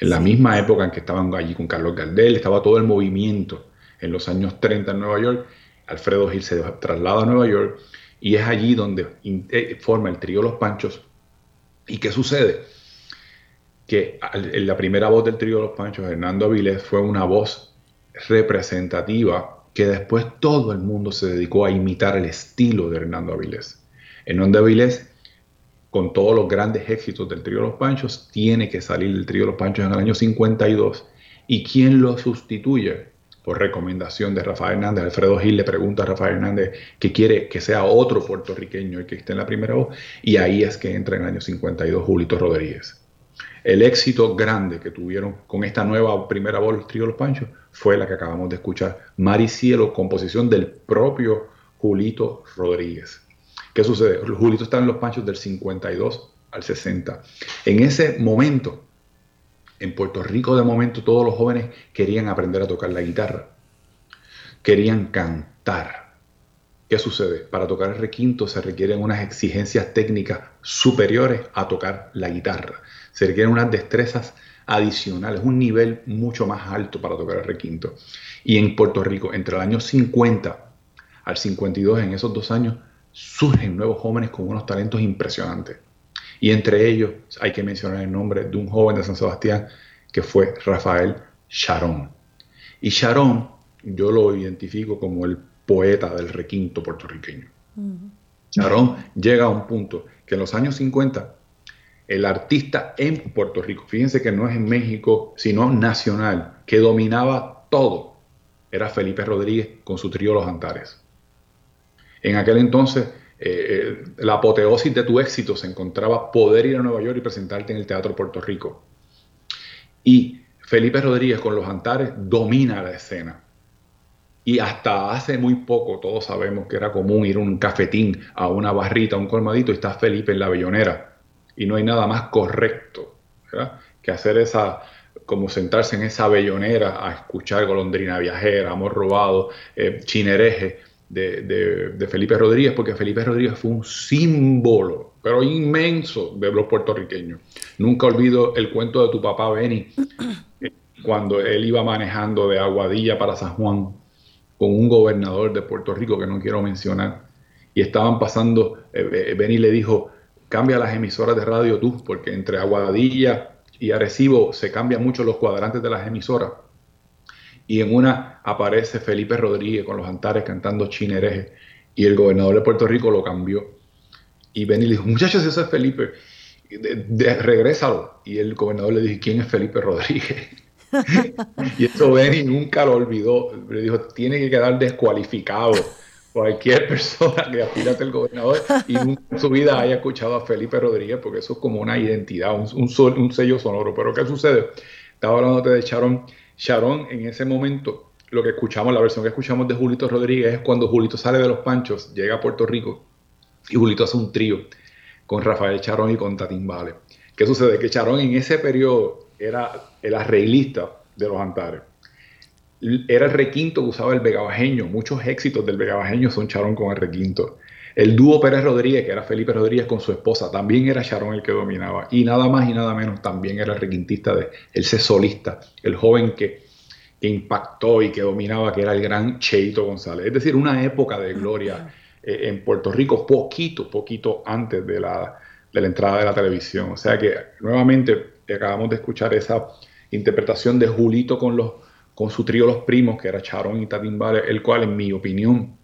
S3: En la misma época en que estaban allí con Carlos Gardel, estaba todo el movimiento en los años 30 en Nueva York. Alfredo Gil se traslada a Nueva York y es allí donde eh, forma el trío Los Panchos. ¿Y qué sucede? que la primera voz del trío los Panchos, Hernando Avilés, fue una voz representativa que después todo el mundo se dedicó a imitar el estilo de Hernando Avilés. Hernando Avilés, con todos los grandes éxitos del trío Los Panchos, tiene que salir del trío Los Panchos en el año 52. ¿Y quién lo sustituye? Por recomendación de Rafael Hernández. Alfredo Gil le pregunta a Rafael Hernández que quiere que sea otro puertorriqueño el que esté en la primera voz. Y ahí es que entra en el año 52 Julito Rodríguez. El éxito grande que tuvieron con esta nueva primera voz, el trío Los Panchos, fue la que acabamos de escuchar, Maricielo, composición del propio Julito Rodríguez. ¿Qué sucede? Julito está en Los Panchos del 52 al 60. En ese momento, en Puerto Rico de momento todos los jóvenes querían aprender a tocar la guitarra, querían cantar. ¿Qué sucede? Para tocar el requinto se requieren unas exigencias técnicas superiores a tocar la guitarra. Se requieren unas destrezas adicionales, un nivel mucho más alto para tocar el requinto. Y en Puerto Rico, entre el año 50 al 52, en esos dos años, surgen nuevos jóvenes con unos talentos impresionantes. Y entre ellos hay que mencionar el nombre de un joven de San Sebastián que fue Rafael Sharon. Y Sharon yo lo identifico como el poeta del requinto puertorriqueño. Sharon llega a un punto que en los años 50 el artista en Puerto Rico, fíjense que no es en México, sino nacional, que dominaba todo, era Felipe Rodríguez con su trío Los Antares. En aquel entonces, eh, eh, la apoteosis de tu éxito se encontraba poder ir a Nueva York y presentarte en el Teatro Puerto Rico. Y Felipe Rodríguez con Los Antares domina la escena. Y hasta hace muy poco todos sabemos que era común ir a un cafetín, a una barrita, a un colmadito y está Felipe en la bellonera y no hay nada más correcto que hacer esa, como sentarse en esa bellonera a escuchar Golondrina Viajera, Amor Robado, eh, Chinereje de, Felipe Rodríguez, porque Felipe Rodríguez fue un símbolo, pero inmenso de los puertorriqueños. Nunca olvido el cuento de tu papá Benny, eh, cuando él iba manejando de Aguadilla para San Juan con un gobernador de Puerto Rico que no quiero mencionar, y estaban pasando, eh, Benny le dijo, cambia las emisoras de radio tú, porque entre Aguadilla y Arecibo se cambian mucho los cuadrantes de las emisoras. Y en una aparece Felipe Rodríguez con los Antares cantando Chinereje y el gobernador de Puerto Rico lo cambió. Y Benny le dijo, muchachos, ese es Felipe, de, regrésalo. Y el gobernador le dijo, ¿quién es Felipe Rodríguez? y eso Benny nunca lo olvidó. Le dijo, tiene que quedar descualificado cualquier persona que aspira a ser gobernador y en su vida haya escuchado a Felipe Rodríguez, porque eso es como una identidad, un, un, sello sonoro. Pero ¿qué sucede? Estaba hablando de Sharon. Sharon, en ese momento, lo que escuchamos, la versión que escuchamos de Julito Rodríguez es cuando Julito sale de los Panchos, llega a Puerto Rico y Julito hace un trío con Rafael Charón y con Tatín ¿Qué sucede? Que Charón en ese periodo era el arreglista de los Antares era el requinto que usaba el vegabajeño. Muchos éxitos del vegabajeño son Charón con el requinto. El dúo Pérez Rodríguez, que era Felipe Rodríguez con su esposa, también era Charón el que dominaba. Y nada más y nada menos, también era el requintista de el solista, el joven que, que impactó y que dominaba, que era el gran Cheito González. Es decir, una época de gloria eh, en Puerto Rico, poquito, poquito antes de la, de la entrada de la televisión. O sea que nuevamente acabamos de escuchar esa interpretación de Julito con los con su trío Los Primos, que era Charón y Tatimbale, el cual, en mi opinión,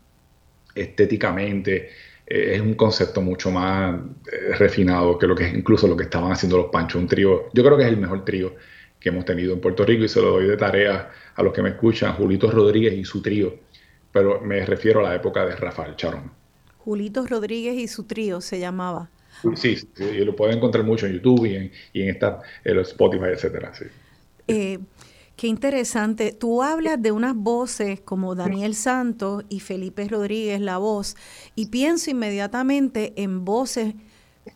S3: estéticamente eh, es un concepto mucho más eh, refinado que lo que es incluso lo que estaban haciendo los Panchos. Un trío, yo creo que es el mejor trío que hemos tenido en Puerto Rico y se lo doy de tarea a los que me escuchan, Julito Rodríguez y su trío, pero me refiero a la época de Rafael Charón.
S2: Julito Rodríguez y su trío se llamaba.
S3: Sí, sí, y lo pueden encontrar mucho en YouTube y en, y en, esta, Spotify, etcétera. Sí.
S2: Eh, Qué interesante. Tú hablas de unas voces como Daniel Santos y Felipe Rodríguez, la voz, y pienso inmediatamente en voces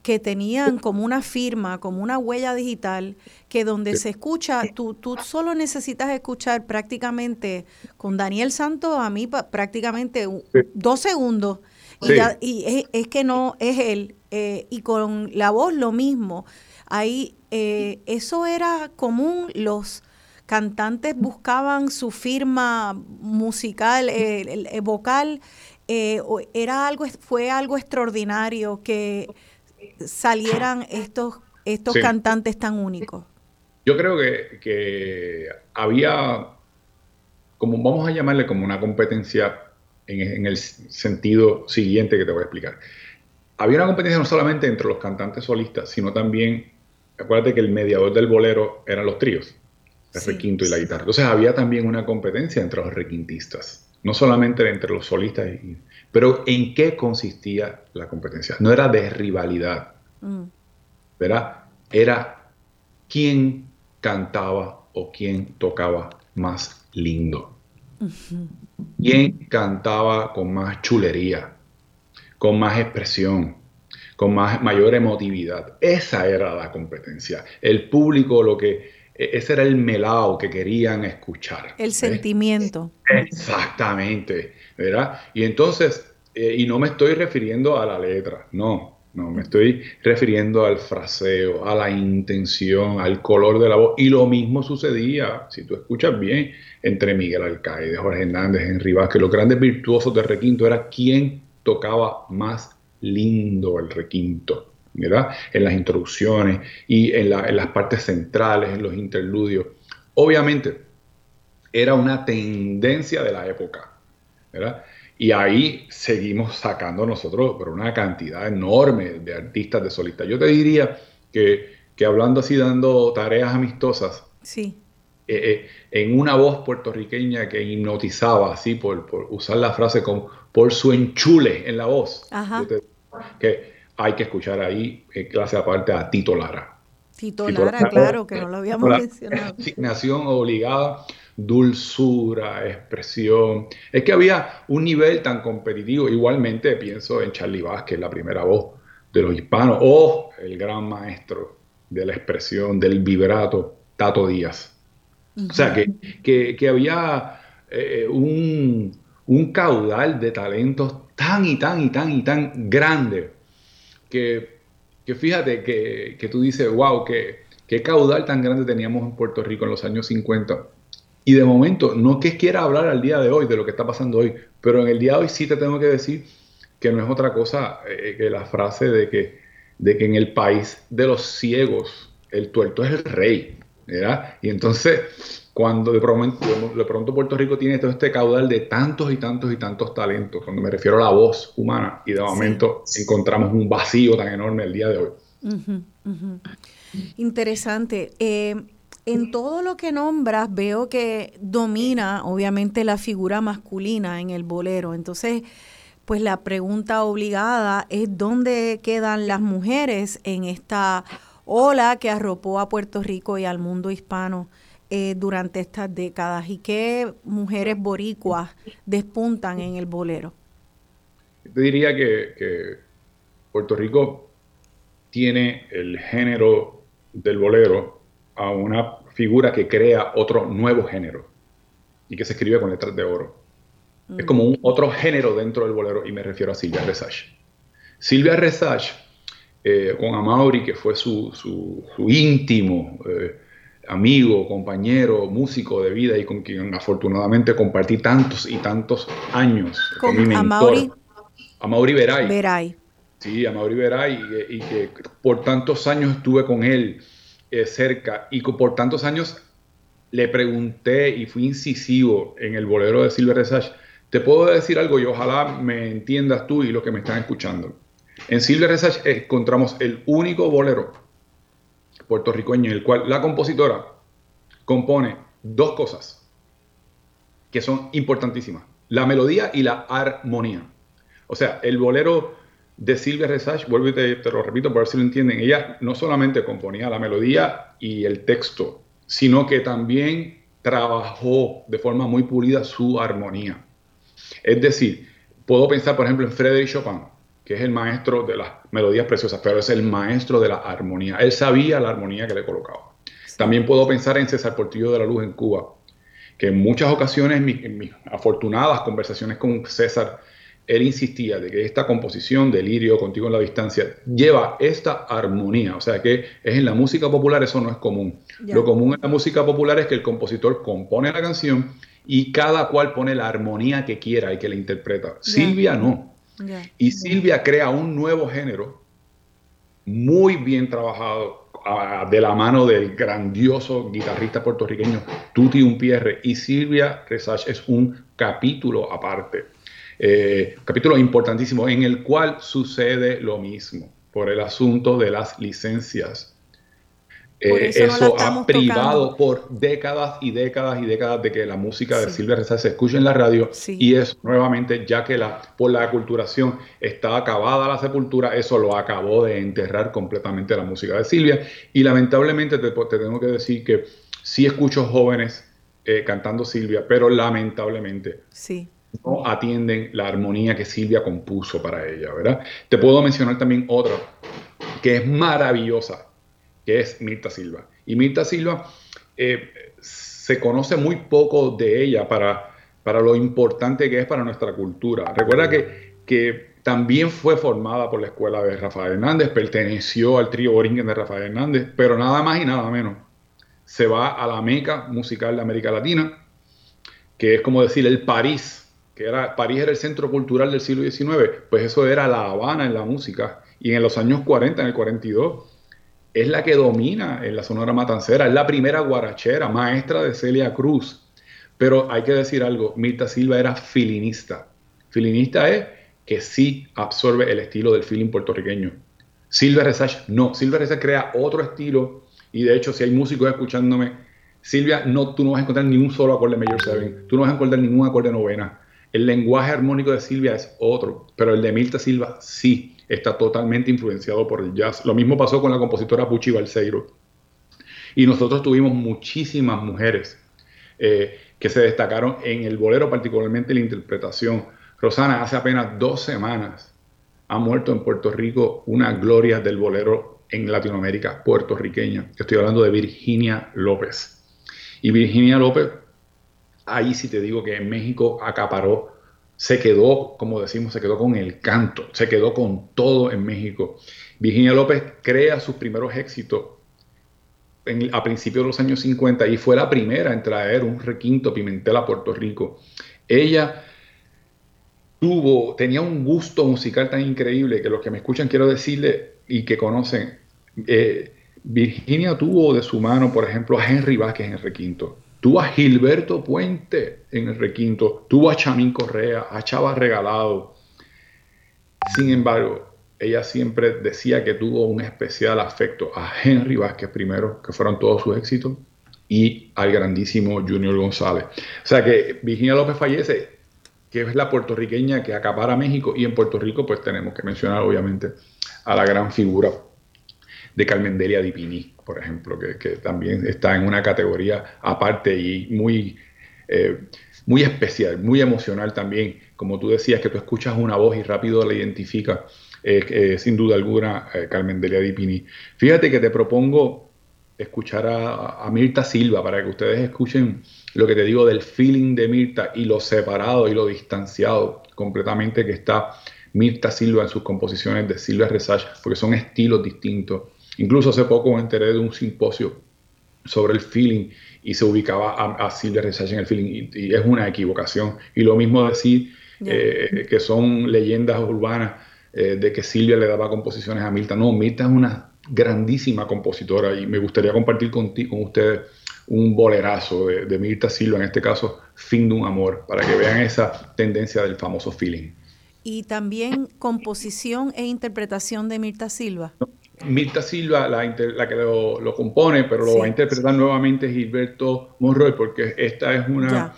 S2: que tenían como una firma, como una huella digital, que donde se escucha, tú, tú solo necesitas escuchar prácticamente con Daniel Santos, a mí prácticamente dos segundos, y, es, que no es él, eh, y con la voz lo mismo. Ahí, eh, eso era común, los cantantes buscaban su firma musical, eh, vocal, eh, era algo, fue algo extraordinario que salieran estos, estos cantantes tan únicos.
S3: Yo creo que, había como vamos a llamarle como una competencia en, el sentido siguiente que te voy a explicar. Había una competencia no solamente entre los cantantes solistas, sino también, acuérdate que el mediador del bolero eran los tríos, el requinto y la guitarra. Entonces había también una competencia entre los requintistas, no solamente entre los solistas, pero ¿en qué consistía la competencia? No era de rivalidad, mm. ¿verdad? Era quién cantaba o quién tocaba más lindo. ¿Quién cantaba con más chulería, con más expresión, con más, mayor emotividad? Esa era la competencia. El público lo que ese era el melao que querían escuchar.
S2: El sentimiento.
S3: Exactamente, ¿verdad? Y entonces, eh, y no me estoy refiriendo a la letra, no, no, me estoy refiriendo al fraseo, a la intención, al color de la voz. Y lo mismo sucedía, si tú escuchas bien, entre Miguel Alcaide, Jorge Hernández, Henry Vázquez. Los grandes virtuosos de requinto era quién tocaba más lindo el requinto, ¿verdad? En las introducciones y en, en las partes centrales, en los interludios. Obviamente, era una tendencia de la época, ¿verdad? Y ahí seguimos sacando nosotros por una cantidad enorme de artistas de solistas. Yo te diría que, hablando así, dando tareas amistosas,
S2: sí.
S3: Eh, eh, en una voz puertorriqueña que hipnotizaba, así, por, usar la frase como por su enchule en la voz, que hay que escuchar ahí, en clase aparte, a Tito Lara.
S2: Tito, Lara, claro, que no lo habíamos mencionado.
S3: Asignación obligada dulzura, expresión. Es que había un nivel tan competitivo. Igualmente pienso en Charlie Vázquez, la primera voz de los hispanos, o el gran maestro de la expresión, del vibrato, Tato Díaz. O sea, que, que, había eh, un, un, caudal de talentos tan y tan y tan y tan grande que, que fíjate que, que, tú dices, wow, que, qué caudal tan grande teníamos en Puerto Rico en los años 50 y de momento, no que quiera hablar al día de hoy de lo que está pasando hoy, pero en el día de hoy sí te tengo que decir que no es otra cosa eh, que la frase de que, de que en el país de los ciegos el tuerto es el rey, ¿verdad? Y entonces, cuando de pronto, de pronto Puerto Rico tiene todo este caudal de tantos y tantos y tantos talentos, cuando me refiero a la voz humana, y de momento encontramos un vacío tan enorme el día de hoy.
S2: Interesante. Eh, en todo lo que nombras veo que domina obviamente la figura masculina en el bolero. Entonces, pues la pregunta obligada es dónde quedan las mujeres en esta ola que arropó a Puerto Rico y al mundo hispano eh, durante estas décadas y qué mujeres boricuas despuntan en el bolero.
S3: Yo diría que Puerto Rico tiene el género del bolero a una figura que crea otro nuevo género y que se escribe con letras de oro. Es mm. como un otro género dentro del bolero y me refiero a Silvia Resach. Silvia Resach, eh, con Amaury, que fue su, íntimo eh, amigo, compañero, músico de vida y con quien afortunadamente compartí tantos y tantos años.
S2: Con, mi Amaury.
S3: Amaury Veray.
S2: Veray.
S3: Sí, Amaury Veray, y, y que por tantos años estuve con él eh, cerca y por tantos años le pregunté y fui incisivo en el bolero de Silver Resage. Te puedo decir algo y ojalá me entiendas tú y los que me están escuchando. En Silver Resage encontramos el único bolero puertorriqueño en el cual la compositora compone dos cosas que son importantísimas, la melodía y la armonía. O sea, el bolero de Silvia Resach, vuelvo y te, lo repito para ver si lo entienden, ella no solamente componía la melodía y el texto, sino que también trabajó de forma muy pulida su armonía. Es decir, puedo pensar, por ejemplo, en Frédéric Chopin, que es el maestro de las melodías preciosas, pero es el maestro de la armonía. Él sabía la armonía que le colocaba. También puedo pensar en César Portillo de la Luz en Cuba, que en muchas ocasiones, en mis afortunadas conversaciones con César, él insistía de que esta composición de Lirio, Contigo en la Distancia, lleva esta armonía. O sea que es en la música popular eso no es común. Lo común en la música popular es que el compositor compone la canción y cada cual pone la armonía que quiera y que la interpreta. Silvia no. Y Silvia crea un nuevo género muy bien trabajado de la mano del grandioso guitarrista puertorriqueño Tuti Umpierre. Y Silvia Resach es un capítulo aparte, eh, capítulo importantísimo en el cual sucede lo mismo por el asunto de las licencias eh, eso, ha privado por décadas y décadas y décadas de que la música de Silvia Rezal se escuche en la radio. Y eso nuevamente, ya que la, por la aculturación está acabada la sepultura, eso lo acabó de enterrar completamente la música de Silvia. Y lamentablemente te, tengo que decir que sí escucho jóvenes eh, cantando Silvia, pero lamentablemente sí. no atienden la armonía que Silvia compuso para ella, ¿verdad? Te puedo mencionar también otra que es maravillosa que es Mirta Silva. Y Mirta Silva eh, se conoce muy poco de ella para, para lo importante que es para nuestra cultura. Recuerda que, que también fue formada por la escuela de Rafael Hernández, perteneció al trío Boringen de Rafael Hernández, pero nada más y nada menos. Se va a la meca musical de América Latina, que es como decir el París, que era París era el centro cultural del siglo XIX, pues eso era La Habana en la música. Y en los años 40, en el 42, es la que domina en la Sonora Matancera, es la primera guarachera, maestra de Celia Cruz. Pero hay que decir algo, Mirta Silva era filinista. Filinista es que sí absorbe el estilo del feeling puertorriqueño. Silvia Resach no, Silvia Resach crea otro estilo y de hecho si hay músicos escuchándome, Silvia, no, tú no vas a encontrar ni un solo acorde Major Seven, tú no vas a encontrar ningún acorde novena. El lenguaje armónico de Silvia es otro, pero el de Mirta Silva sí está totalmente influenciado por el jazz. Lo mismo pasó con la compositora Pucci Balseiro. Y nosotros tuvimos muchísimas mujeres eh, que se destacaron en el bolero, particularmente la interpretación. Rosana, hace apenas dos semanas ha muerto en Puerto Rico una gloria del bolero en Latinoamérica puertorriqueña. Estoy hablando de Virginia López. Y Virginia López, ahí sí te digo que en México acaparó se quedó, como decimos, se quedó con el canto, se quedó con todo en México. Virginia López crea sus primeros éxitos a principios de los años 50 y fue la primera en traer un requinto Pimentel a Puerto Rico. Ella tuvo, tenía un gusto musical tan increíble que los que me escuchan quiero decirle y que conocen, eh, Virginia tuvo de su mano, por ejemplo, a Henry Vázquez en requinto. Tuvo a Gilberto Puente en el requinto, tuvo a Chamín Correa, a Chava Regalado. Sin embargo, ella siempre decía que tuvo un especial afecto a Henry Vázquez primero, que fueron todos sus éxitos, y al grandísimo Junior González. O sea que Virginia López fallece, que es la puertorriqueña que acapara México, y en Puerto Rico pues tenemos que mencionar obviamente a la gran figura de Carmen Delia Dipini por ejemplo, que, también está en una categoría aparte y muy, eh, muy especial, muy emocional también. Como tú decías, que tú escuchas una voz y rápido la identificas, eh, sin duda alguna, eh, Carmen Delia Dipini. Fíjate que te propongo escuchar a, Mirta Silva para que ustedes escuchen lo que te digo del feeling de Mirta y lo separado y lo distanciado completamente que está Mirta Silva en sus composiciones de Silvia Resach, porque son estilos distintos Incluso hace poco me enteré de un simposio sobre el feeling y se ubicaba a, Silvia Resach en el feeling y, es una equivocación. Y lo mismo decir eh, que son leyendas urbanas eh, de que Silvia le daba composiciones a Mirta. No, Mirta es una grandísima compositora y me gustaría compartir con, con ustedes un bolerazo de, de, Mirta Silva, en este caso, Fin de un Amor, para que vean esa tendencia del famoso feeling.
S2: Y también composición e interpretación de Mirta Silva.
S3: Mirta Silva, la, la que lo, compone, pero lo va a interpretar nuevamente Gilberto Monroy, porque esta es una,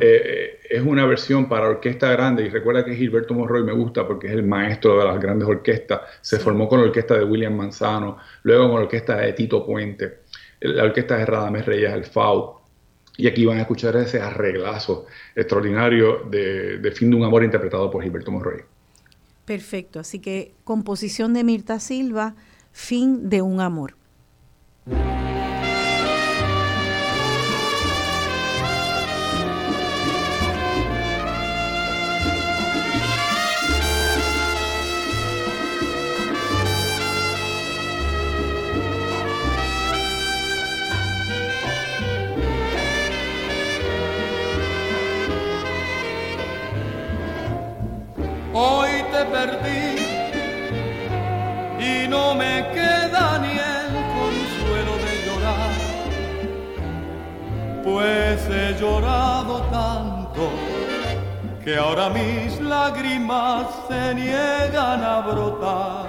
S3: eh, es una versión para orquesta grande. Y recuerda que Gilberto Monroy me gusta porque es el maestro de las grandes orquestas. Se formó con la orquesta de William Manzano, luego con la orquesta de Tito Puente, la orquesta de Radamés Reyes Alfau. Y aquí van a escuchar ese arreglazo extraordinario de, de Fin de un Amor interpretado por Gilberto Monroy.
S2: Perfecto, así que composición de Mirta Silva fin de un amor.
S5: Que ahora mis lágrimas se niegan a brotar.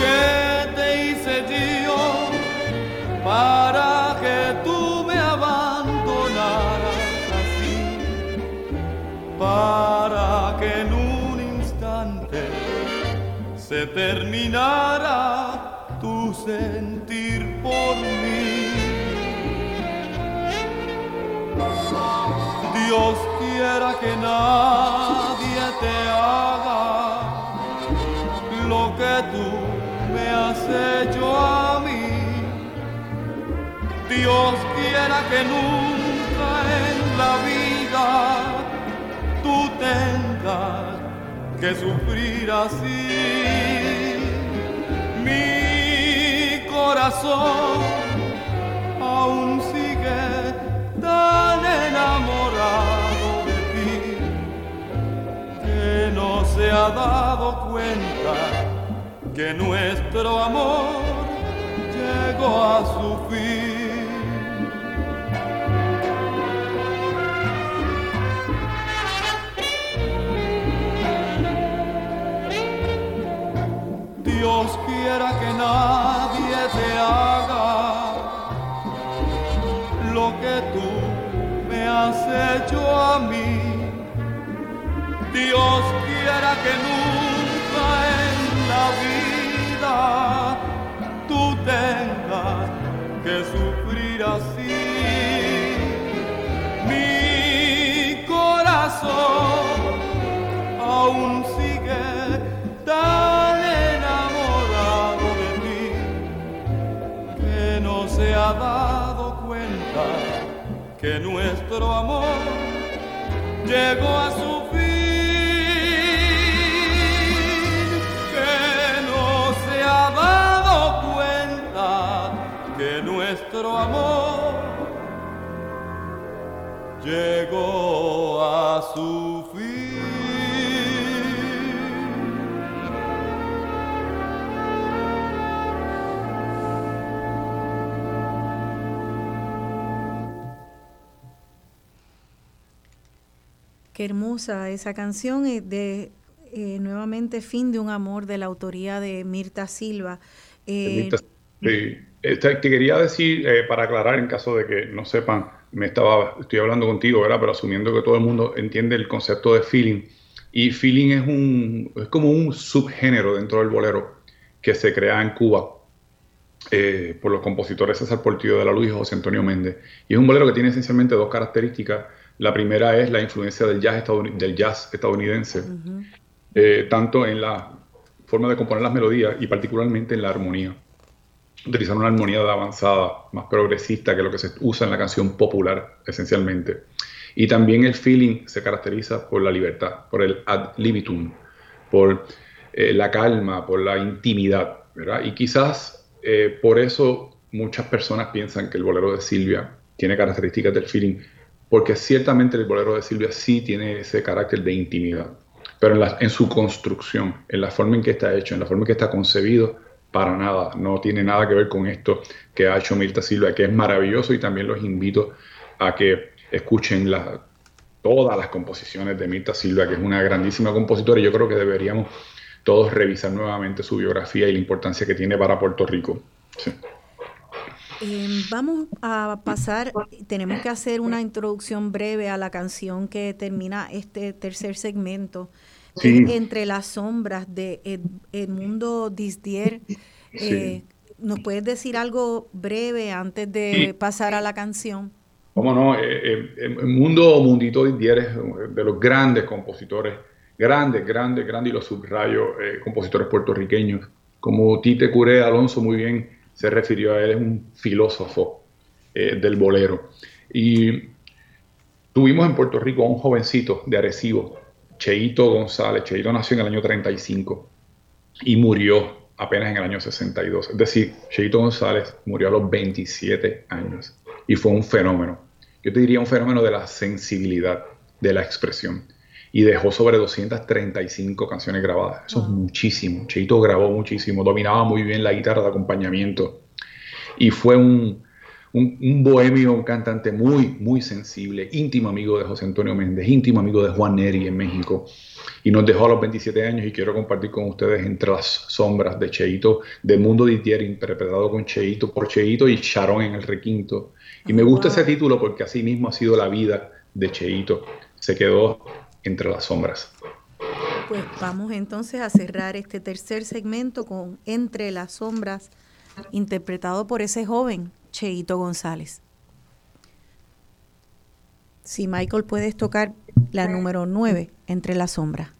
S5: ¿Qué te hice yo para que tú me abandonaras así? Para que en un instante se terminara tu sentir por mí. Dios quiera que nadie te haga lo que tú me has hecho a mí. Dios quiera que nunca en la vida tú tengas que sufrir así. Mi corazón aún sigue tan enamorado de ti que no se ha dado cuenta que nuestro amor llegó a su fin. Dios quiera que nadie te haga lo que tú me has hecho a mí. Dios quiera que nunca en la vida tú tengas que sufrir así. Nuestro amor llegó a su fin, que no se ha dado cuenta que nuestro amor llegó a su fin.
S2: Qué hermosa esa canción eh, de eh, nuevamente Fin de un amor de la autoría de Mirta Silva. Eh,
S3: Mirta, sí. Te quería decir, eh, para aclarar en caso de que no sepan, me estaba, estoy hablando contigo, ¿verdad? Pero asumiendo que todo el mundo entiende el concepto de feeling. Y feeling es, un, es como un subgénero dentro del bolero que se crea en Cuba eh, por los compositores César Portillo de la Luz y José Antonio Méndez. Y es un bolero que tiene esencialmente dos características. La primera es la influencia del jazz, estadoun del jazz estadounidense, eh, tanto en la forma de componer las melodías y particularmente en la armonía. Utilizar una armonía de avanzada, más progresista que lo que se usa en la canción popular, esencialmente. Y también el feeling se caracteriza por la libertad, por el ad libitum, por eh, la calma, por la intimidad, ¿verdad? Y quizás eh, por eso muchas personas piensan que el bolero de Silvia tiene características del feeling, porque ciertamente el bolero de Silvia sí tiene ese carácter de intimidad, pero en, su construcción, en la forma en que está hecho, en la forma en que está concebido, para nada, no tiene nada que ver con esto que ha hecho Mirta Silva, que es maravilloso y también los invito a que escuchen todas las composiciones de Mirta Silva, que es una grandísima compositora y yo creo que deberíamos todos revisar nuevamente su biografía y la importancia que tiene para Puerto Rico. Sí.
S2: Eh, vamos a pasar, tenemos que hacer una introducción breve a la canción que termina este tercer segmento.
S3: Sí.
S2: Entre las sombras de Ed, Edmundo Disdier. Eh,
S3: Sí.
S2: ¿Nos puedes decir algo breve antes de
S3: Sí.
S2: pasar a la canción?
S3: ¿Cómo no? Eh, eh, el mundo Mundito Didier es de los grandes compositores, grandes, grandes, grandes, y los subrayo, eh, compositores puertorriqueños. Como Tite Curé Alonso muy bien se refirió a él, es un filósofo eh, del bolero. Y tuvimos en Puerto Rico a un jovencito de Arecibo, Cheito González. Cheito nació en el año 35 y murió apenas en el año 62. Es decir, Cheito González murió a los 27 años y fue un fenómeno. Yo te diría un fenómeno de la sensibilidad, de la expresión. Y dejó sobre 235 canciones grabadas. Eso es muchísimo. Cheito grabó muchísimo, dominaba muy bien la guitarra de acompañamiento. y fue un, un, bohemio, un cantante muy, muy sensible, íntimo amigo de José Antonio Méndez, íntimo amigo de Juan Neri en México, y nos dejó a los 27 años y quiero compartir con ustedes Entre las sombras de Cheito, de Mundo Didier, interpretado con Cheito, por Cheito y Sharon en el requinto. Y me gusta ese título porque así mismo ha sido la vida de Cheito, se quedó entre las sombras.
S10: Pues vamos entonces a cerrar este tercer segmento con Entre las sombras, interpretado por ese joven Cheito González. Si Michael puedes tocar la número 9, Entre la sombra.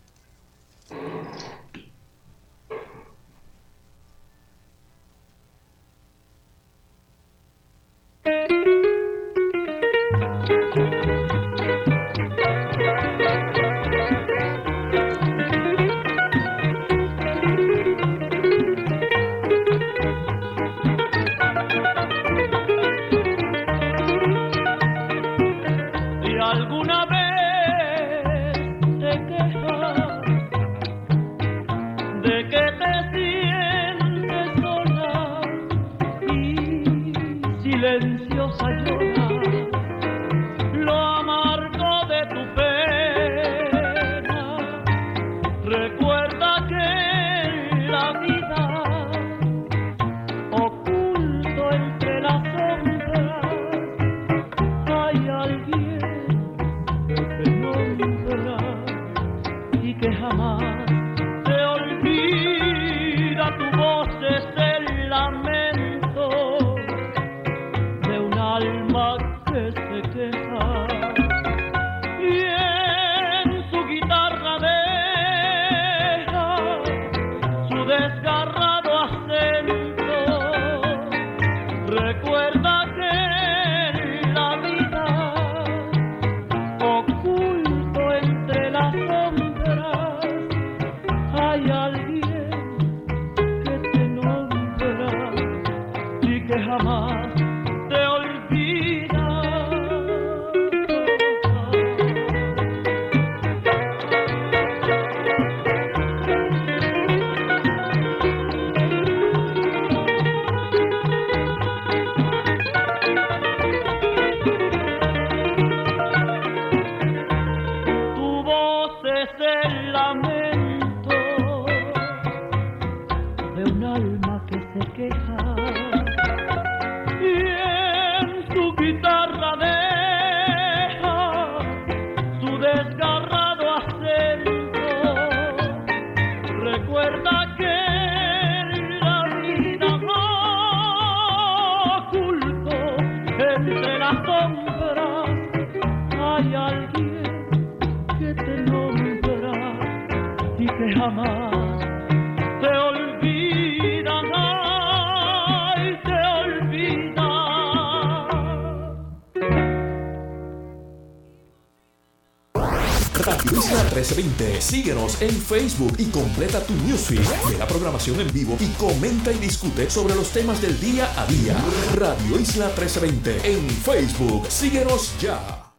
S6: Newsfeed de la programación en vivo y comenta y discute sobre los temas del día a día. Radio Isla 1320 en Facebook. Síguenos ya.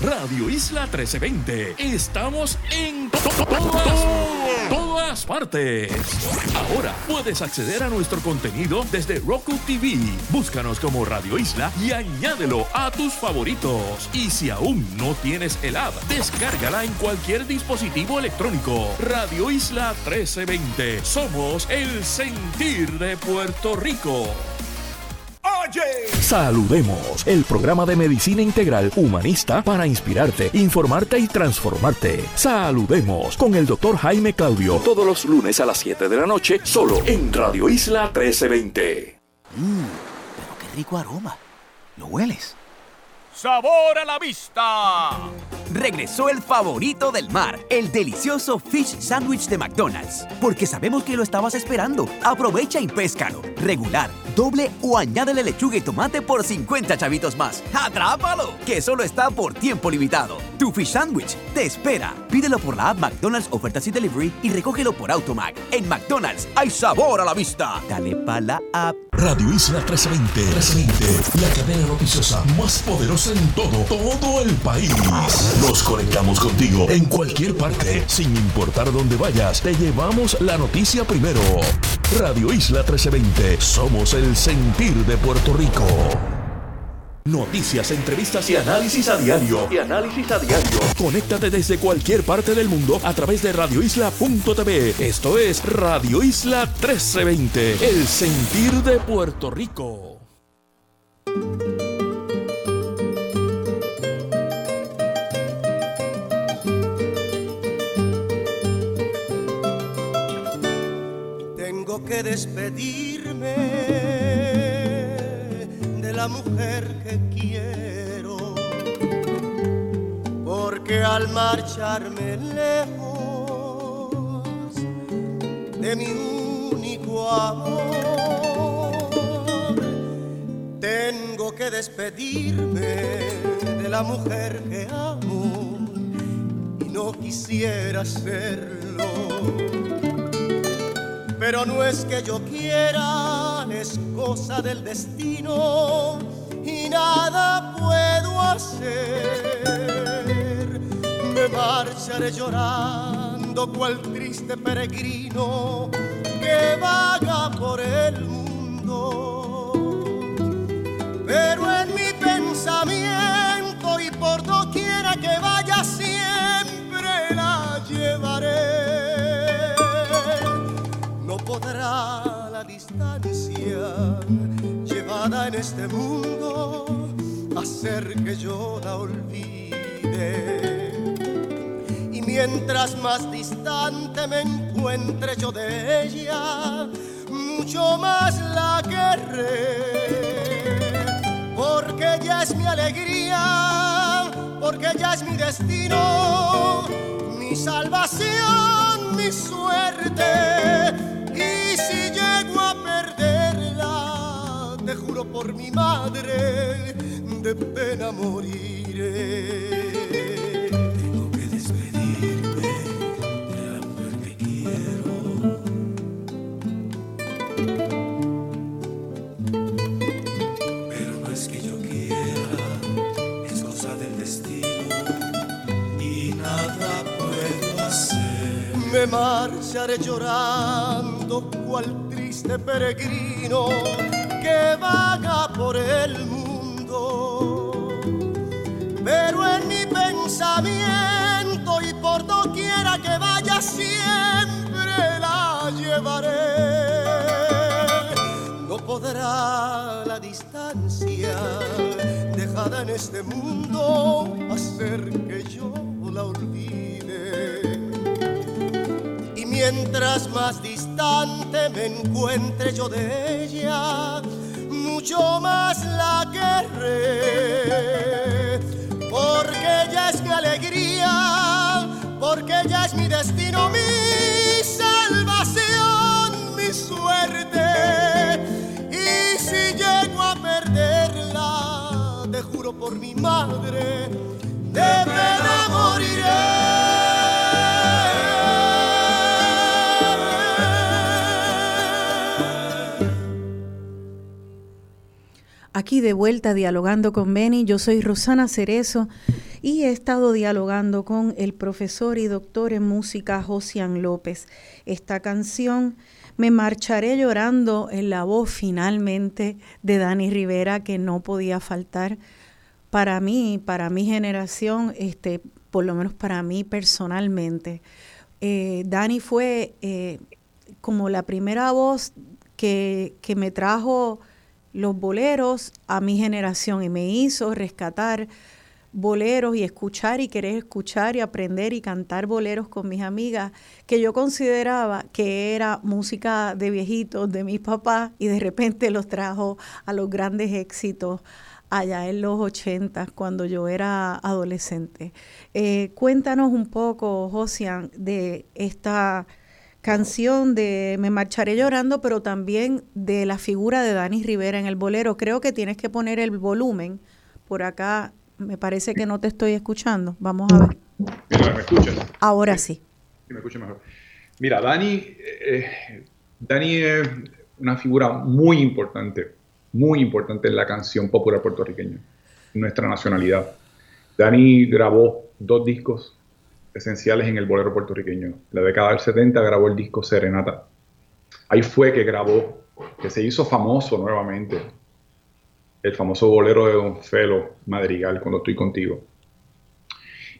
S6: Radio Isla 1320. Estamos en todas, partes. Ahora puedes acceder a nuestro contenido desde Roku TV. Búscanos como Radio Isla y añádelo a tus favoritos. Y si aún no tienes el app, descárgala en cualquier dispositivo electrónico. Radio Isla 1320. Somos el sentir de Puerto Rico. Saludemos, el programa de medicina integral humanista para inspirarte, informarte y transformarte. Saludemos con el doctor Jaime Claudio todos los lunes a las 7 de la noche, solo en Radio Isla 1320.
S11: Mmm, pero qué rico aroma. ¿Lo hueles?
S12: ¡Sabor a la vista!
S11: Regresó el favorito del mar, el delicioso Fish Sandwich de McDonald's. Porque sabemos que lo estabas esperando. Aprovecha y péscalo. Regular, doble o añádele lechuga y tomate por 50 chavitos más. ¡Atrápalo! Que solo está por tiempo limitado. Tu Fish Sandwich te espera. Pídelo por la app McDonald's Ofertas y Delivery y recógelo por Automac. En McDonald's hay sabor a la vista. Dale pa' la app.
S6: Radio Isla 1320. 1320. La cadena noticiosa más poderosa en todo, todo el país. Nos conectamos contigo en cualquier parte, sin importar dónde vayas. Te llevamos la noticia primero. Radio Isla 1320. Somos el sentir de Puerto Rico. Noticias, entrevistas y análisis a diario. Y análisis a diario. Conéctate desde cualquier parte del mundo a través de radioisla.tv. Esto es Radio Isla 1320. El sentir de Puerto Rico.
S13: Despedirme de la mujer que quiero, porque al marcharme lejos de mi único amor, tengo que despedirme de la mujer que amo y no quisiera hacerlo pero no es que yo quiera, es cosa del destino y nada puedo hacer. Me marcharé llorando cual triste peregrino que vaga por el mundo. Pero en mi pensamiento y por doquiera que vaya llevada en este mundo hacer que yo la olvide. Y mientras más distante me encuentre yo de ella, mucho más la querré. Porque ella es mi alegría, porque ella es mi destino, mi salvación, mi suerte por mi madre, de pena moriré. Tengo que despedirme de la mujer que quiero. Pero no es que yo quiera, es cosa del destino y nada puedo hacer. Me marcharé llorando cual triste peregrino que vaga por el mundo. Pero en mi pensamiento y por doquiera que vaya siempre la llevaré. No podrá la distancia dejada en este mundo hacer que yo la olvide. Mientras más me encuentre yo de ella, mucho más la querré. Porque ella es mi alegría, porque ella es mi destino, mi salvación, mi suerte. Y si llego a perderla, te juro por mi madre, de pena moriré.
S2: Aquí de vuelta dialogando con Beni, yo soy Rosana Cerezo y he estado dialogando con el profesor y doctor en música Josian López. Esta canción Me marcharé llorando en la voz finalmente de Dani Rivera que no podía faltar para mí, para mi generación, este, por lo menos para mí personalmente. Eh, Dani fue eh, como la primera voz que, que me trajo los boleros a mi generación y me hizo rescatar boleros y escuchar y querer escuchar y aprender y cantar boleros con mis amigas que yo consideraba que era música de viejitos de mis papás y de repente los trajo a los grandes éxitos allá en los 80 cuando yo era adolescente. Eh, cuéntanos un poco, Josian, de esta canción de Me marcharé llorando, pero también de la figura de Dani Rivera en el bolero. Creo que tienes que poner el volumen. Por acá me parece que no te estoy escuchando. Vamos a ver.
S3: Mira, ¿me escuchas?
S2: Ahora sí.
S3: Sí, me escucha mejor. Mira, Dani, eh, Dani es una figura muy importante, muy importante en la canción popular puertorriqueña, nuestra nacionalidad. Dani grabó dos discos esenciales en el bolero puertorriqueño. En la década del 70 grabó el disco Serenata. Ahí fue que grabó, que se hizo famoso nuevamente, el famoso bolero de Don Felo Madrigal, Cuando estoy contigo.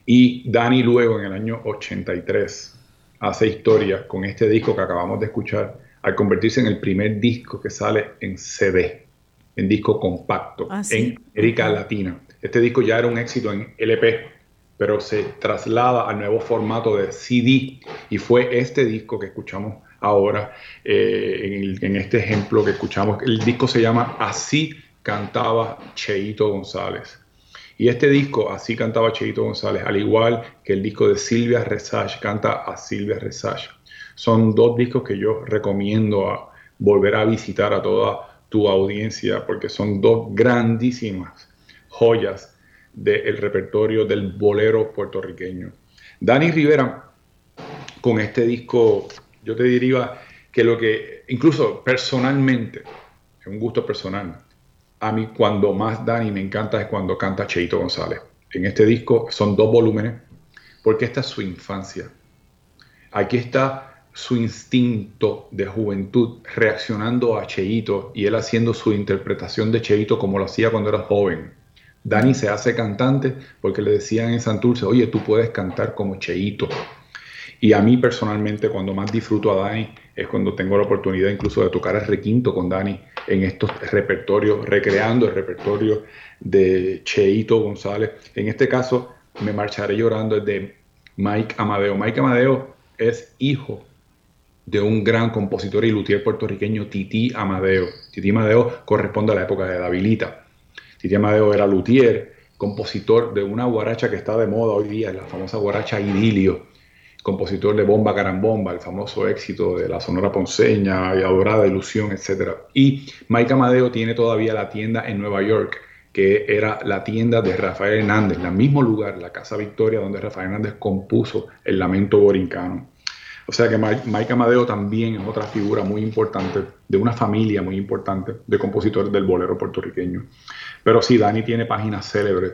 S3: Y Dani luego, en el año 83, hace historia con este disco que acabamos de escuchar, al convertirse en el primer disco que sale en CD, en disco compacto,
S2: Ah,
S3: en América Latina. Este disco ya era un éxito en LP, pero se traslada al nuevo formato de CD y fue este disco que escuchamos ahora eh, en, el- en este ejemplo que escuchamos. El disco se llama Así cantaba Cheito González. Y este disco, Así cantaba Cheito González, al igual que el disco de Silvia Resage, canta a Silvia Resage. Son dos discos que yo recomiendo a volver a visitar a toda tu audiencia porque son dos grandísimas joyas del repertorio del bolero puertorriqueño. Dani Rivera, con este disco, yo te diría que lo que, incluso personalmente, es un gusto personal, a mí cuando más Dani me encanta es cuando canta Cheito González. En este disco son dos volúmenes, porque esta es su infancia. Aquí está su instinto de juventud reaccionando a Cheito y él haciendo su interpretación de Cheito como lo hacía cuando era joven. Dani se hace cantante porque le decían en Santurce, oye, tú puedes cantar como Cheito. Y a mí personalmente, cuando más disfruto a Dani, es cuando tengo la oportunidad incluso de tocar el requinto con Dani en estos repertorios, recreando el repertorio de Cheito González. En este caso, Me Marcharé Llorando de Mike Amadeo. Mike Amadeo es hijo de un gran compositor y luthier puertorriqueño, Titi Amadeo. Titi Amadeo corresponde a la época de Davilita. Titi Amadeo era luthier, compositor de una guaracha que está de moda hoy día, la famosa guaracha Idilio, compositor de Bomba Carambomba, el famoso éxito de la Sonora Ponceña y Adorada Ilusión, etc. Y Mike Amadeo tiene todavía la tienda en Nueva York, que era la tienda de Rafael Hernández, el mismo lugar, la Casa Victoria, donde Rafael Hernández compuso el Lamento Borincano. O sea que Mike, Amadeo también es otra figura muy importante, de una familia muy importante de compositores del bolero puertorriqueño. Pero sí, Dani tiene páginas célebres.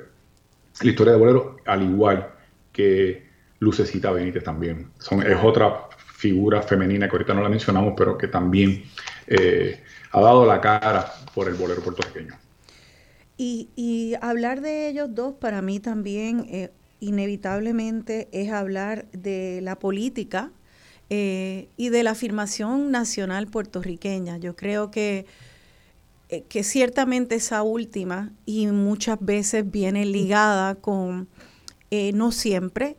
S3: La historia de bolero, al igual que Lucecita Benítez también. Es otra figura femenina que ahorita no la mencionamos, pero que también eh, ha dado la cara por el bolero puertorriqueño.
S2: Y, y hablar de ellos dos para mí también eh, inevitablemente es hablar de la política eh, y de la afirmación nacional puertorriqueña. Yo creo que, eh, que ciertamente esa última y muchas veces viene ligada con, eh, no siempre,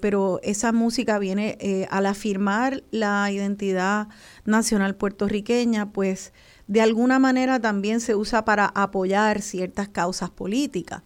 S2: pero esa música viene al afirmar la identidad nacional puertorriqueña, pues de alguna manera también se usa para apoyar ciertas causas políticas.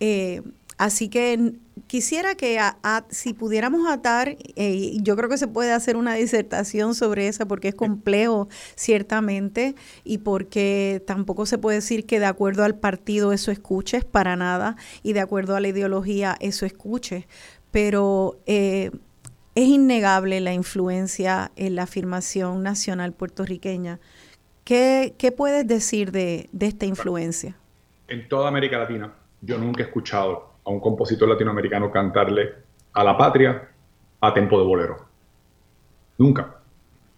S2: Eh, así que quisiera que a- si pudiéramos atar, eh, yo creo que se puede hacer una disertación sobre eso porque es complejo ciertamente y porque tampoco se puede decir que de acuerdo al partido eso escuches para nada y de acuerdo a la ideología eso escuches, pero eh, es innegable la influencia en la afirmación nacional puertorriqueña. ¿Qué, qué puedes decir de, de esta influencia?
S3: En toda América Latina, yo nunca he escuchado a un compositor latinoamericano cantarle a la patria a tempo de bolero. Nunca,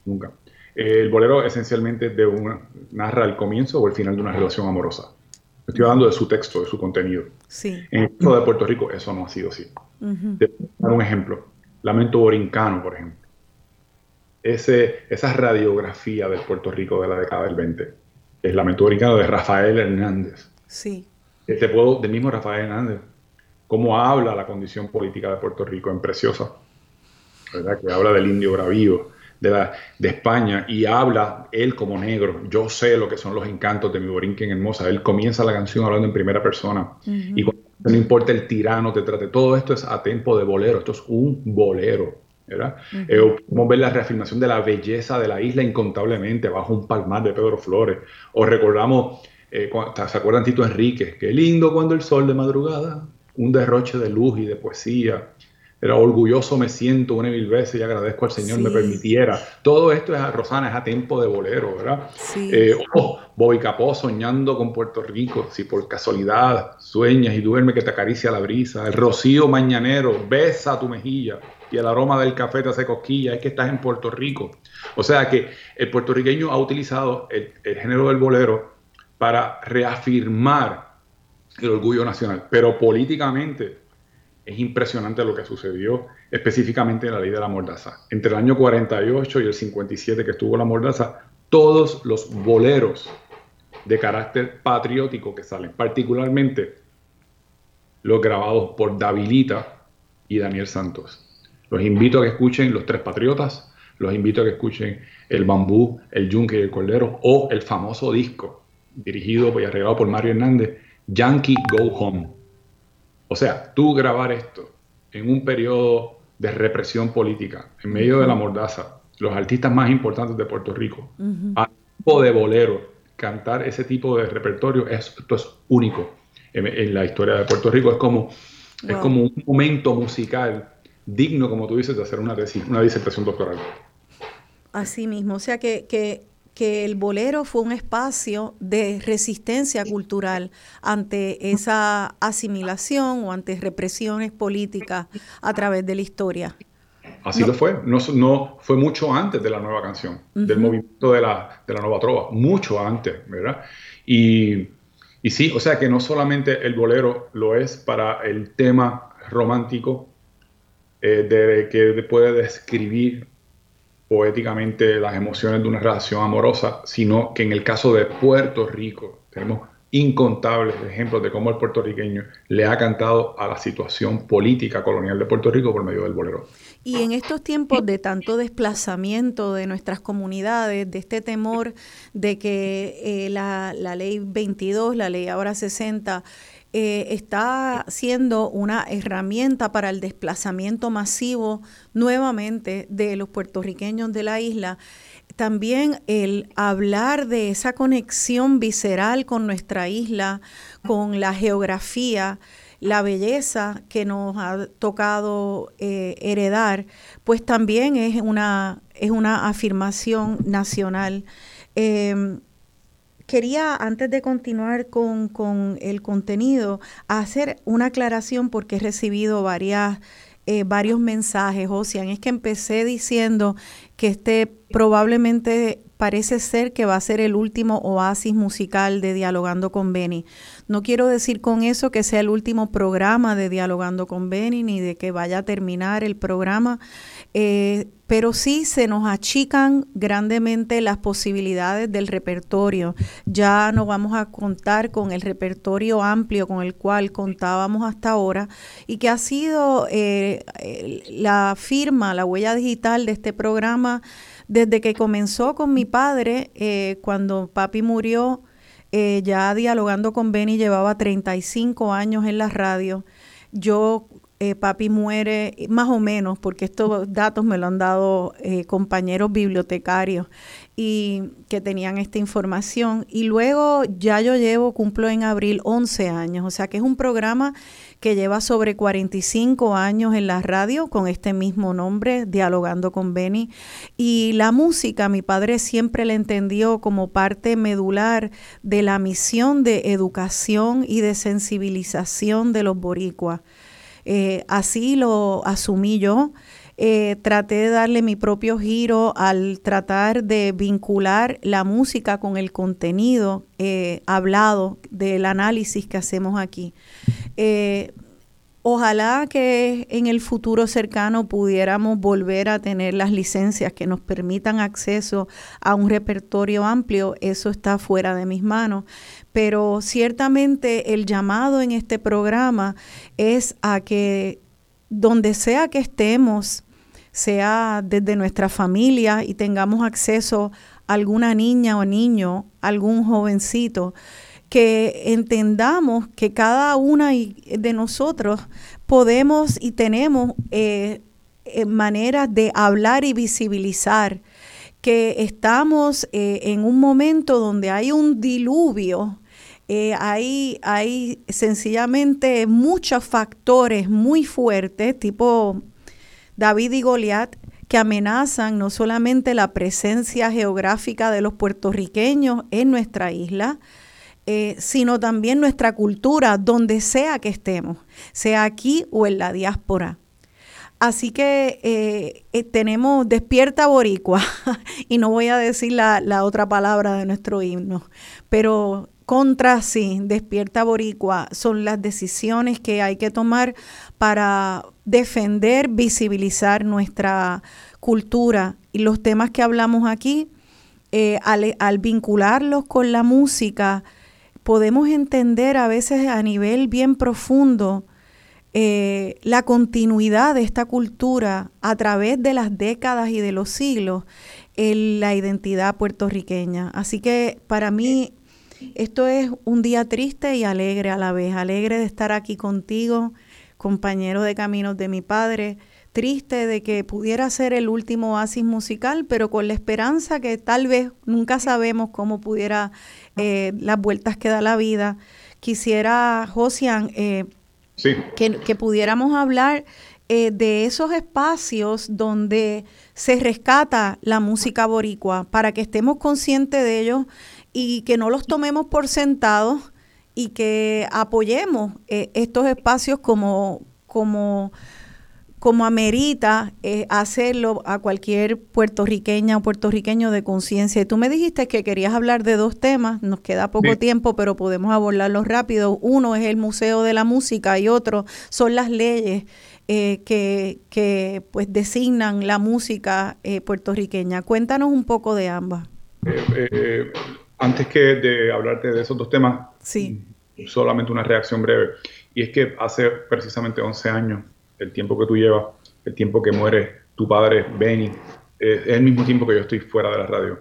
S3: nunca. El bolero esencialmente de una, narra el comienzo o el final de una relación amorosa. Estoy hablando de su texto, de su contenido.
S2: Sí.
S3: En el caso de Puerto Rico, eso no ha sido así.
S2: Ujú.
S3: Te voy a dar un ejemplo. Lamento Borincano, por ejemplo. Ese, esa radiografía del Puerto Rico de la década del 20. Es Lamento Borincano de Rafael Hernández.
S2: Sí.
S3: Te puedo, del mismo Rafael Hernández, cómo habla la condición política de Puerto Rico en Preciosa, ¿verdad? que habla del indio bravío, de, la, de España, y habla él como negro. Yo sé lo que son los encantos de mi Borinquen hermosa. Él comienza la canción hablando en primera persona. Y cuando no importa el tirano te trate, todo esto es a tempo de bolero, esto es un bolero. ¿verdad? Eh, podemos ver la reafirmación de la belleza de la isla incontablemente bajo un palmar de Pedro Flores. O recordamos, eh, cu- ¿se acuerdan Tito Enríquez? Qué lindo cuando el sol de madrugada, un derroche de luz y de poesía. era orgulloso me siento una mil veces y agradezco al Señor me permitiera. Todo esto es a Rosana, es a tiempo de bolero, ¿verdad?
S2: Sí.
S3: Eh, oh, Bobby Capó soñando con Puerto Rico, si por casualidad sueñas y duerme que te acaricia la brisa, el rocío mañanero besa tu mejilla y el aroma del café te hace cosquilla, es que estás en Puerto Rico. O sea que el puertorriqueño ha utilizado el, el género del bolero para reafirmar el orgullo nacional, pero políticamente es impresionante lo que sucedió específicamente en la ley de la mordaza. Entre el año 48 y el 57 que estuvo la mordaza, todos los boleros de carácter patriótico que salen, particularmente los grabados por Davilita y Daniel Santos. Los invito a que escuchen Los Tres Patriotas, los invito a que escuchen El Bambú, El Yunque y el Cordero o el famoso disco dirigido y arreglado por Mario Hernández, Yankee Go Home o sea, tú grabar esto en un periodo de represión política, en medio de la mordaza, los artistas más importantes de Puerto Rico, a tipo de bolero, cantar ese tipo de repertorio, esto es único en, la historia de Puerto Rico. Es como, es como un momento musical digno, como tú dices, de hacer una, una disertación doctoral.
S2: Así mismo, o sea que, que que el bolero fue un espacio de resistencia cultural ante esa asimilación o ante represiones políticas a través de la historia.
S3: Así lo fue, no, no, fue mucho antes de la nueva canción, del movimiento de la, de la, nueva trova, mucho antes, ¿verdad? Y, y sí, o sea que no solamente el bolero lo es para el tema romántico, eh, de, que puede describir poéticamente las emociones de una relación amorosa, sino que en el caso de Puerto Rico tenemos incontables ejemplos de cómo el puertorriqueño le ha cantado a la situación política colonial de Puerto Rico por medio del bolero.
S2: Y en estos tiempos de tanto desplazamiento de nuestras comunidades, de este temor de que eh, la, la ley 22, la ley ahora 60, eh, está siendo una herramienta para el desplazamiento masivo nuevamente de los puertorriqueños de la isla. También el hablar de esa conexión visceral con nuestra isla, con la geografía, la belleza que nos ha tocado eh, heredar, pues también es una, es una afirmación nacional. Em, quería, antes de continuar con, el contenido, hacer una aclaración porque he recibido varias, eh, varios mensajes, Ocean. Es que empecé diciendo que este probablemente parece ser que va a ser el último oasis musical de Dialogando con Benny. No quiero decir con eso que sea el último programa de Dialogando con Benny, ni de que vaya a terminar el programa, eh, pero sí se nos achican grandemente las posibilidades del repertorio. Ya no vamos a contar con el repertorio amplio con el cual contábamos hasta ahora y que ha sido eh, la firma, la huella digital de este programa desde que comenzó con mi padre, eh, cuando papi murió, ya dialogando con Benny, llevaba 35 años en la radio. Yo, eh, papi muere más o menos, porque estos datos me lo han dado compañeros bibliotecarios y que tenían esta información. Y luego ya yo llevo, cumplo en abril 11 años, o sea que es un programa que lleva sobre 45 años en la radio con este mismo nombre, Dialogando con Benny. Y la música, mi padre siempre la entendió como parte medular de la misión de educación y de sensibilización de los boricuas. Eh, así lo asumí yo. Eh, traté de darle mi propio giro al tratar de vincular la música con el contenido eh, hablado del análisis que hacemos aquí. Ojalá que en el futuro cercano pudiéramos volver a tener las licencias que nos permitan acceso a un repertorio amplio. Eso está fuera de mis manos. Pero ciertamente el llamado en este programa es a que donde sea que estemos, sea desde nuestra familia y tengamos acceso a alguna niña o niño, algún jovencito, que entendamos que cada una de nosotros podemos y tenemos eh, eh, maneras de hablar y visibilizar que estamos eh, en un momento donde hay un diluvio, hay, hay sencillamente muchos factores muy fuertes, tipo David y Goliat, que amenazan no solamente la presencia geográfica de los puertorriqueños en nuestra isla, eh, sino también nuestra cultura, donde sea que estemos, sea aquí o en la diáspora. Así que eh, eh, tenemos Despierta Boricua, y no voy a decir la, otra palabra de nuestro himno, pero contra sí, Despierta Boricua, son las decisiones que hay que tomar para defender, visibilizar nuestra cultura y los temas que hablamos aquí, al, al vincularlos con la música, podemos entender a veces a nivel bien profundo eh, la continuidad de esta cultura a través de las décadas y de los siglos en la identidad puertorriqueña. Así que para mí esto es un día triste y alegre a la vez, alegre de estar aquí contigo, compañero de caminos de mi padre, triste de que pudiera ser el último oasis musical, pero con la esperanza que tal vez nunca sabemos cómo pudiera eh, las vueltas que da la vida. Quisiera, Josian, eh, que, pudiéramos hablar eh, de esos espacios donde se rescata la música boricua, para que estemos conscientes de ellos y que no los tomemos por sentados y que apoyemos estos espacios como, como como amerita eh, hacerlo a cualquier puertorriqueña o puertorriqueño de conciencia. Y tú me dijiste que querías hablar de dos temas, nos queda poco tiempo, pero podemos abordarlos rápido. Uno es el Museo de la Música y otro son las leyes eh, que, que, pues designan la música eh, puertorriqueña. Cuéntanos un poco de ambas.
S3: Antes que de hablarte de esos dos temas,
S2: sí.
S3: solamente una reacción breve. Y es que hace precisamente 11 años el tiempo que tú llevas, el tiempo que muere tu padre, Benny, es el mismo tiempo que yo estoy fuera de la radio.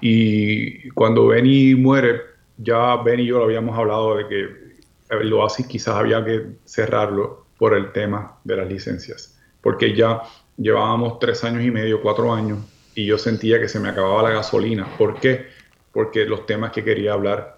S3: Y cuando Benny muere, ya Benny y yo lo habíamos hablado de que el Oasis quizás había que cerrarlo por el tema de las licencias, porque ya llevábamos tres años y medio, cuatro años, y yo sentía que se me acababa la gasolina. ¿Por qué? Porque los temas que quería hablar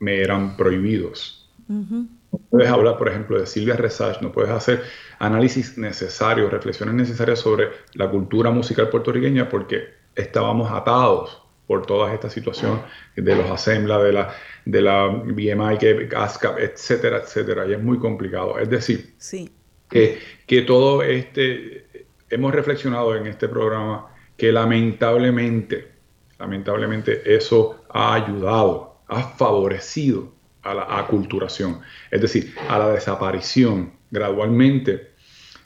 S3: me eran prohibidos. No puedes hablar, por ejemplo, de Silvia Resach, no puedes hacer análisis necesarios, reflexiones necesarias sobre la cultura musical puertorriqueña porque estábamos atados por toda esta situación de los Assembla, de la, de la BMI, que, ASCAP, etcétera, etcétera. Y es muy complicado. Es decir,
S2: sí.
S3: que, que todo este, hemos reflexionado en este programa que lamentablemente, lamentablemente eso ha ayudado, ha favorecido a la aculturación, es decir, a la desaparición gradualmente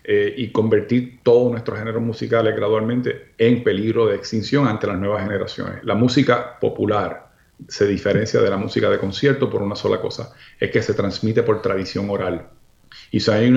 S3: eh, y convertir todos nuestros géneros musicales gradualmente en peligro de extinción ante las nuevas generaciones. La música popular se diferencia de la música de concierto por una sola cosa, es que se transmite por tradición oral. Y si, hay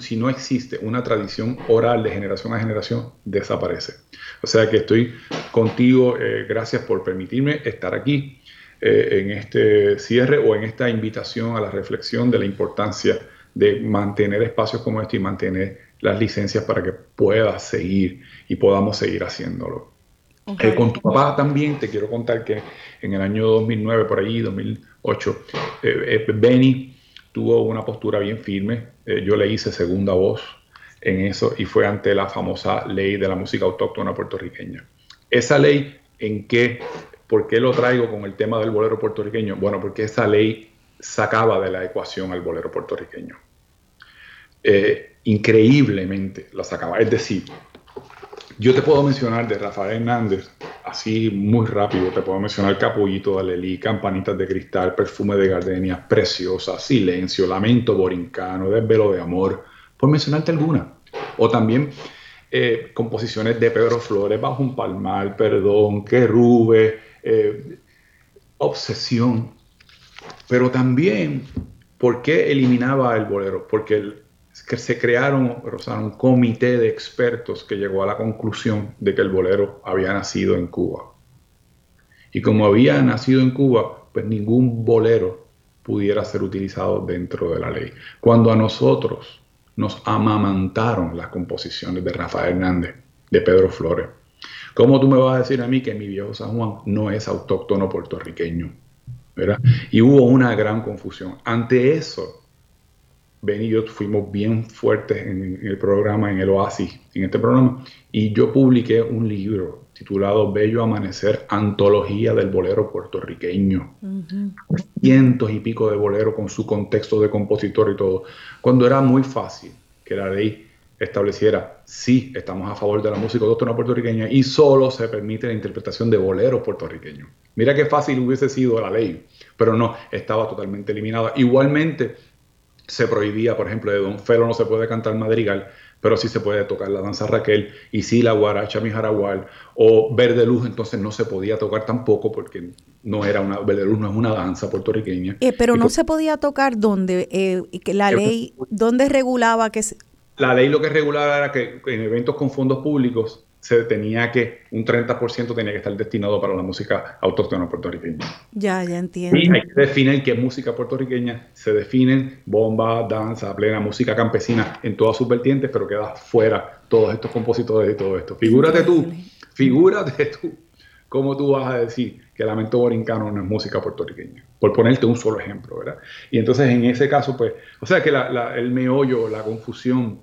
S3: si no existe una tradición oral de generación a generación, desaparece. O sea que estoy contigo, eh, gracias por permitirme estar aquí eh, en este cierre o en esta invitación a la reflexión de la importancia de mantener espacios como este y mantener las licencias para que puedas seguir y podamos seguir haciéndolo. Eh, con tu papá también te quiero contar que en el año 2009, por ahí, 2008, eh, Benny tuvo una postura bien firme. yo le hice segunda voz en eso y fue ante la famosa ley de la música autóctona puertorriqueña. Esa ley en que ¿Por qué lo traigo con el tema del bolero puertorriqueño? Bueno, porque esa ley sacaba de la ecuación al bolero puertorriqueño. Eh, increíblemente la sacaba. Es decir, yo te puedo mencionar de Rafael Hernández, así muy rápido, te puedo mencionar Capullito de Alelí, Campanitas de Cristal, Perfume de Gardenia, Preciosa, Silencio, Lamento Borincano, Desvelo de Amor, por mencionarte alguna. O también eh, composiciones de Pedro Flores, Bajo un Palmar, Perdón, Querube, eh, obsesión, pero también, ¿por qué eliminaba el bolero? Porque se crearon, un comité de expertos que llegó a la conclusión de que el bolero había nacido en Cuba. Y como había nacido en Cuba, pues ningún bolero pudiera ser utilizado dentro de la ley. Cuando a nosotros nos amamantaron las composiciones de Rafael Hernández, de Pedro Flores, ¿Cómo tú me vas a decir a mí que mi viejo San Juan no es autóctono puertorriqueño? ¿verdad? Y hubo una gran confusión. Ante eso, Ben y yo fuimos bien fuertes en, el programa, en el Oasis, en este programa, y yo publiqué un libro titulado Bello Amanecer, Antología del Bolero Puertorriqueño. Cientos y pico de bolero con su contexto de compositor y todo. Cuando era muy fácil que la ley estableciera, sí, estamos a favor de la música autóctona puertorriqueña y solo se permite la interpretación de boleros puertorriqueños. Mira qué fácil hubiese sido la ley, pero no, estaba totalmente eliminada. Igualmente se prohibía, por ejemplo, de Don Felo no se puede cantar madrigal, pero sí se puede tocar la danza Raquel y sí la guaracha Mijaragual o Verde Luz, entonces no se podía tocar tampoco porque no era una, Verde Luz no es una danza puertorriqueña.
S2: Eh, pero no se podía tocar donde eh, la ley, donde regulaba que...
S3: La ley lo que regulaba era que en eventos con fondos públicos se tenía que, un 30% tenía que estar destinado para la música autóctona puertorriqueña.
S2: Ya, ya entiendo.
S3: Y hay que definir qué música puertorriqueña. Se definen bomba, danza, plena, música campesina en todas sus vertientes, pero queda fuera todos estos compositores y todo esto. Figúrate tú, figúrate tú, cómo tú vas a decir que Lamento Borincano no es música puertorriqueña, por ponerte un solo ejemplo, ¿verdad? Y entonces en ese caso, pues, o sea que el meollo, la confusión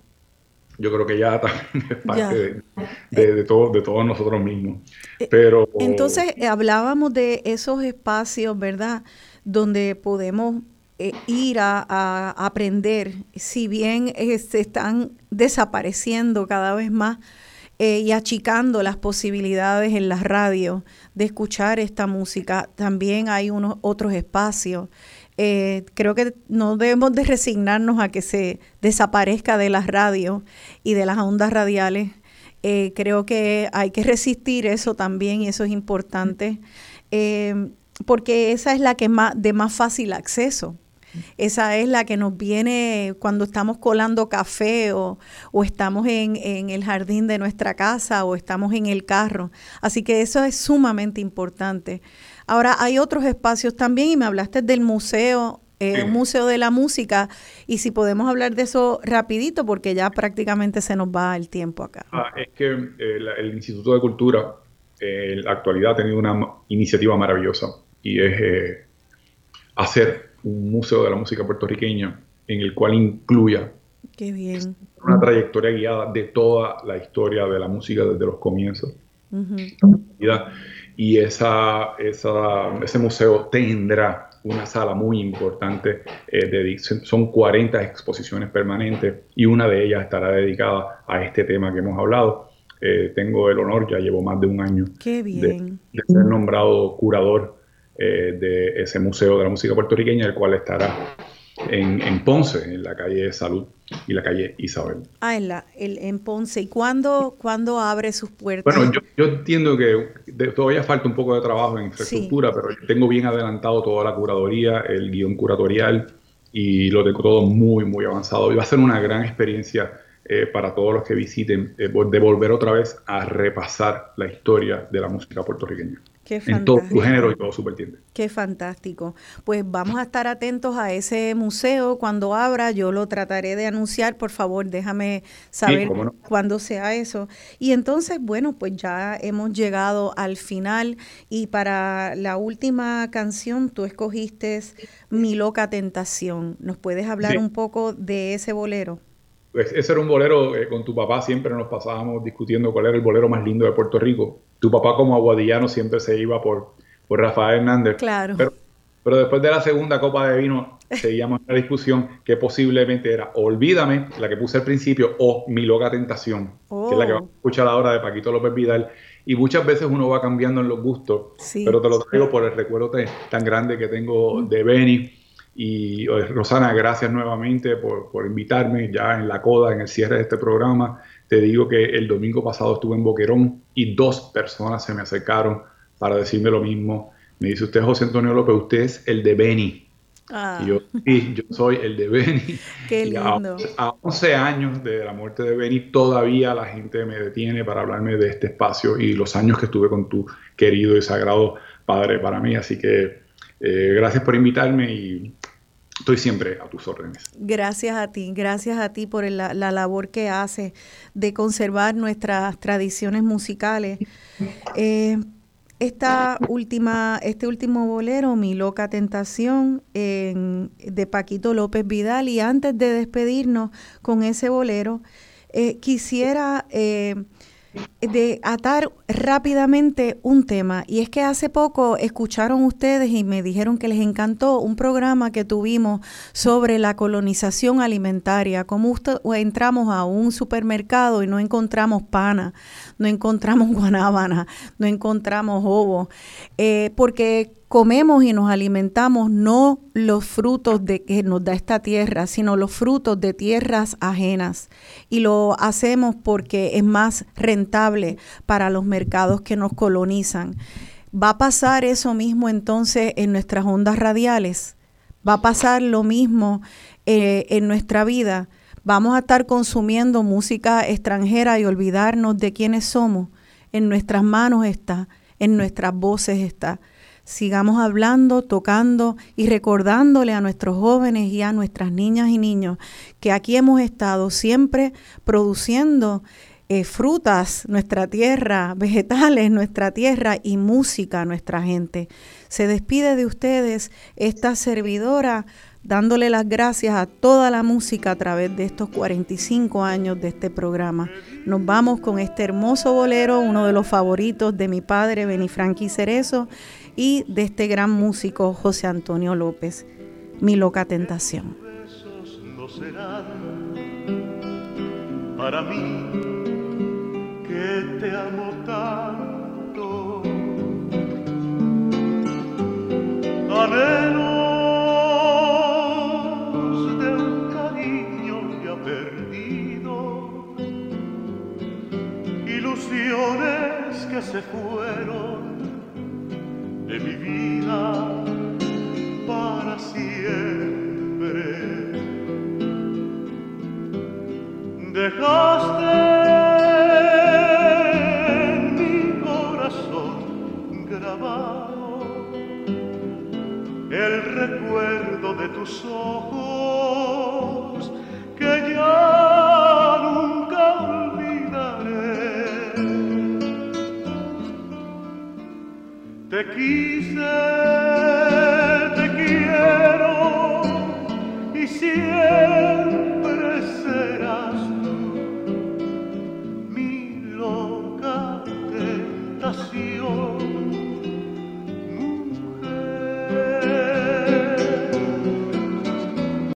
S3: yo creo que ya también es parte de, de, todo, de todos nosotros mismos. Eh, Pero,
S2: Entonces, eh, hablábamos de esos espacios, ¿verdad? Donde podemos eh, ir a, aprender, si bien se están desapareciendo cada vez más y achicando las posibilidades en las radios de escuchar esta música, también hay unos otros espacios eh, creo que no debemos de resignarnos a que se desaparezca de las radios y de las ondas radiales. Eh, creo que hay que resistir eso también y eso es importante, eh, porque esa es la que más de más fácil acceso. Esa es la que nos viene cuando estamos colando café o, estamos en, el jardín de nuestra casa o estamos en el carro. Así que eso es sumamente importante. Ahora, hay otros espacios también y me hablaste del museo, eh, Museo de la Música, y si podemos hablar de eso rapidito porque ya prácticamente se nos va el tiempo acá.
S3: Ah, es que eh, el Instituto de Cultura eh, en la actualidad ha tenido una iniciativa maravillosa y es eh, hacer un museo de la música puertorriqueña en el cual incluya
S2: Qué bien.
S3: una trayectoria guiada de toda la historia de la música desde los comienzos y esa, ese museo tendrá una sala muy importante, eh, de, son 40 exposiciones permanentes y una de ellas estará dedicada a este tema que hemos hablado. Eh, tengo el honor, ya llevo más de un año,
S2: De,
S3: ser nombrado curador eh, de ese Museo de la Música Puertorriqueña, el cual estará en, en Ponce, en la calle Salud y la calle Isabel.
S2: Ah, en, la, el, en Ponce. ¿Y cuándo, cuándo abre sus puertas?
S3: Bueno, yo, yo entiendo que todavía falta un poco de trabajo en infraestructura, pero tengo bien adelantado toda la curaduría, el guion curatorial y lo tengo todo muy, muy avanzado. Y va a ser una gran experiencia eh, para todos los que visiten, eh, de volver otra vez a repasar la historia de la música puertorriqueña.
S2: Qué
S3: en todo su género y todo su vertiente.
S2: Qué fantástico. Pues vamos a estar atentos a ese museo cuando abra. Yo lo trataré de anunciar. Por favor, déjame saber cuándo sea eso. Y entonces, bueno, pues ya hemos llegado al final. Y para la última canción, tú escogiste Mi Loca Tentación. ¿Nos puedes hablar un poco de ese bolero?
S3: Pues ese era un bolero, eh, con tu papá siempre nos pasábamos discutiendo cuál era el bolero más lindo de Puerto Rico. Tu papá como aguadillano siempre se iba por, por Rafael Hernández.
S2: Claro.
S3: Pero, después de la segunda copa de vino seguíamos en la discusión que posiblemente era Olvídame, la que puse al principio, o Mi Loca Tentación, que es la que vamos a escuchar ahora de Paquito López Vidal. Y muchas veces uno va cambiando en los gustos, pero te lo traigo por el recuerdo tan grande que tengo de Benny y Rosana, gracias nuevamente por, por, invitarme ya en la coda, en el cierre de este programa. Te digo que el domingo pasado estuve en Boquerón y dos personas se me acercaron para decirme lo mismo. Me dice usted, José Antonio López, usted es el de Beni.
S2: Ah.
S3: Y yo, sí, yo soy el de Beni.
S2: Qué lindo.
S3: A, 11 años de la muerte de Beni, todavía la gente me detiene para hablarme de este espacio y los años que estuve con tu querido y sagrado padre para mí. Así que eh, gracias por invitarme y estoy siempre a tus órdenes.
S2: Gracias a ti, gracias a ti por la, labor que haces de conservar nuestras tradiciones musicales. Eh, esta última, este último bolero, Mi Loca Tentación, de Paquito López Vidal. Y antes de despedirnos con ese bolero, eh, quisiera eh, de atar rápidamente un tema. Y es que hace poco escucharon ustedes y me dijeron que les encantó un programa que tuvimos sobre la colonización alimentaria, cómo entramos a un supermercado y no encontramos pana, no encontramos guanábana, no encontramos ovo, eh, porque comemos y nos alimentamos no los frutos de que nos da esta tierra, sino los frutos de tierras ajenas. Y lo hacemos porque es más rentable para los mercados que nos colonizan. ¿Va a pasar eso mismo entonces en nuestras ondas radiales? ¿Va a pasar lo mismo eh, en nuestra vida? ¿Vamos a estar consumiendo música extranjera y olvidarnos de quiénes somos? En nuestras manos está, en nuestras voces está sigamos hablando, tocando y recordándole a nuestros jóvenes y a nuestras niñas y niños que aquí hemos estado siempre produciendo eh, frutas, nuestra tierra, vegetales, nuestra tierra y música, nuestra gente. Se despide de ustedes esta servidora dándole las gracias a toda la música a través de estos 45 años de este programa. Nos vamos con este hermoso bolero, uno de los favoritos de mi padre, Benifranqui Cerezo, y de este gran músico José Antonio López, Mi loca tentación.
S1: Para mí que te amo tanto. Anhelos de un cariño ya perdido, ilusiones que se fueron de mi vida para siempre. Dejaste el recuerdo de tus ojos que ya nunca Te quise, te quiero y siempre serás tú mi loca tentación.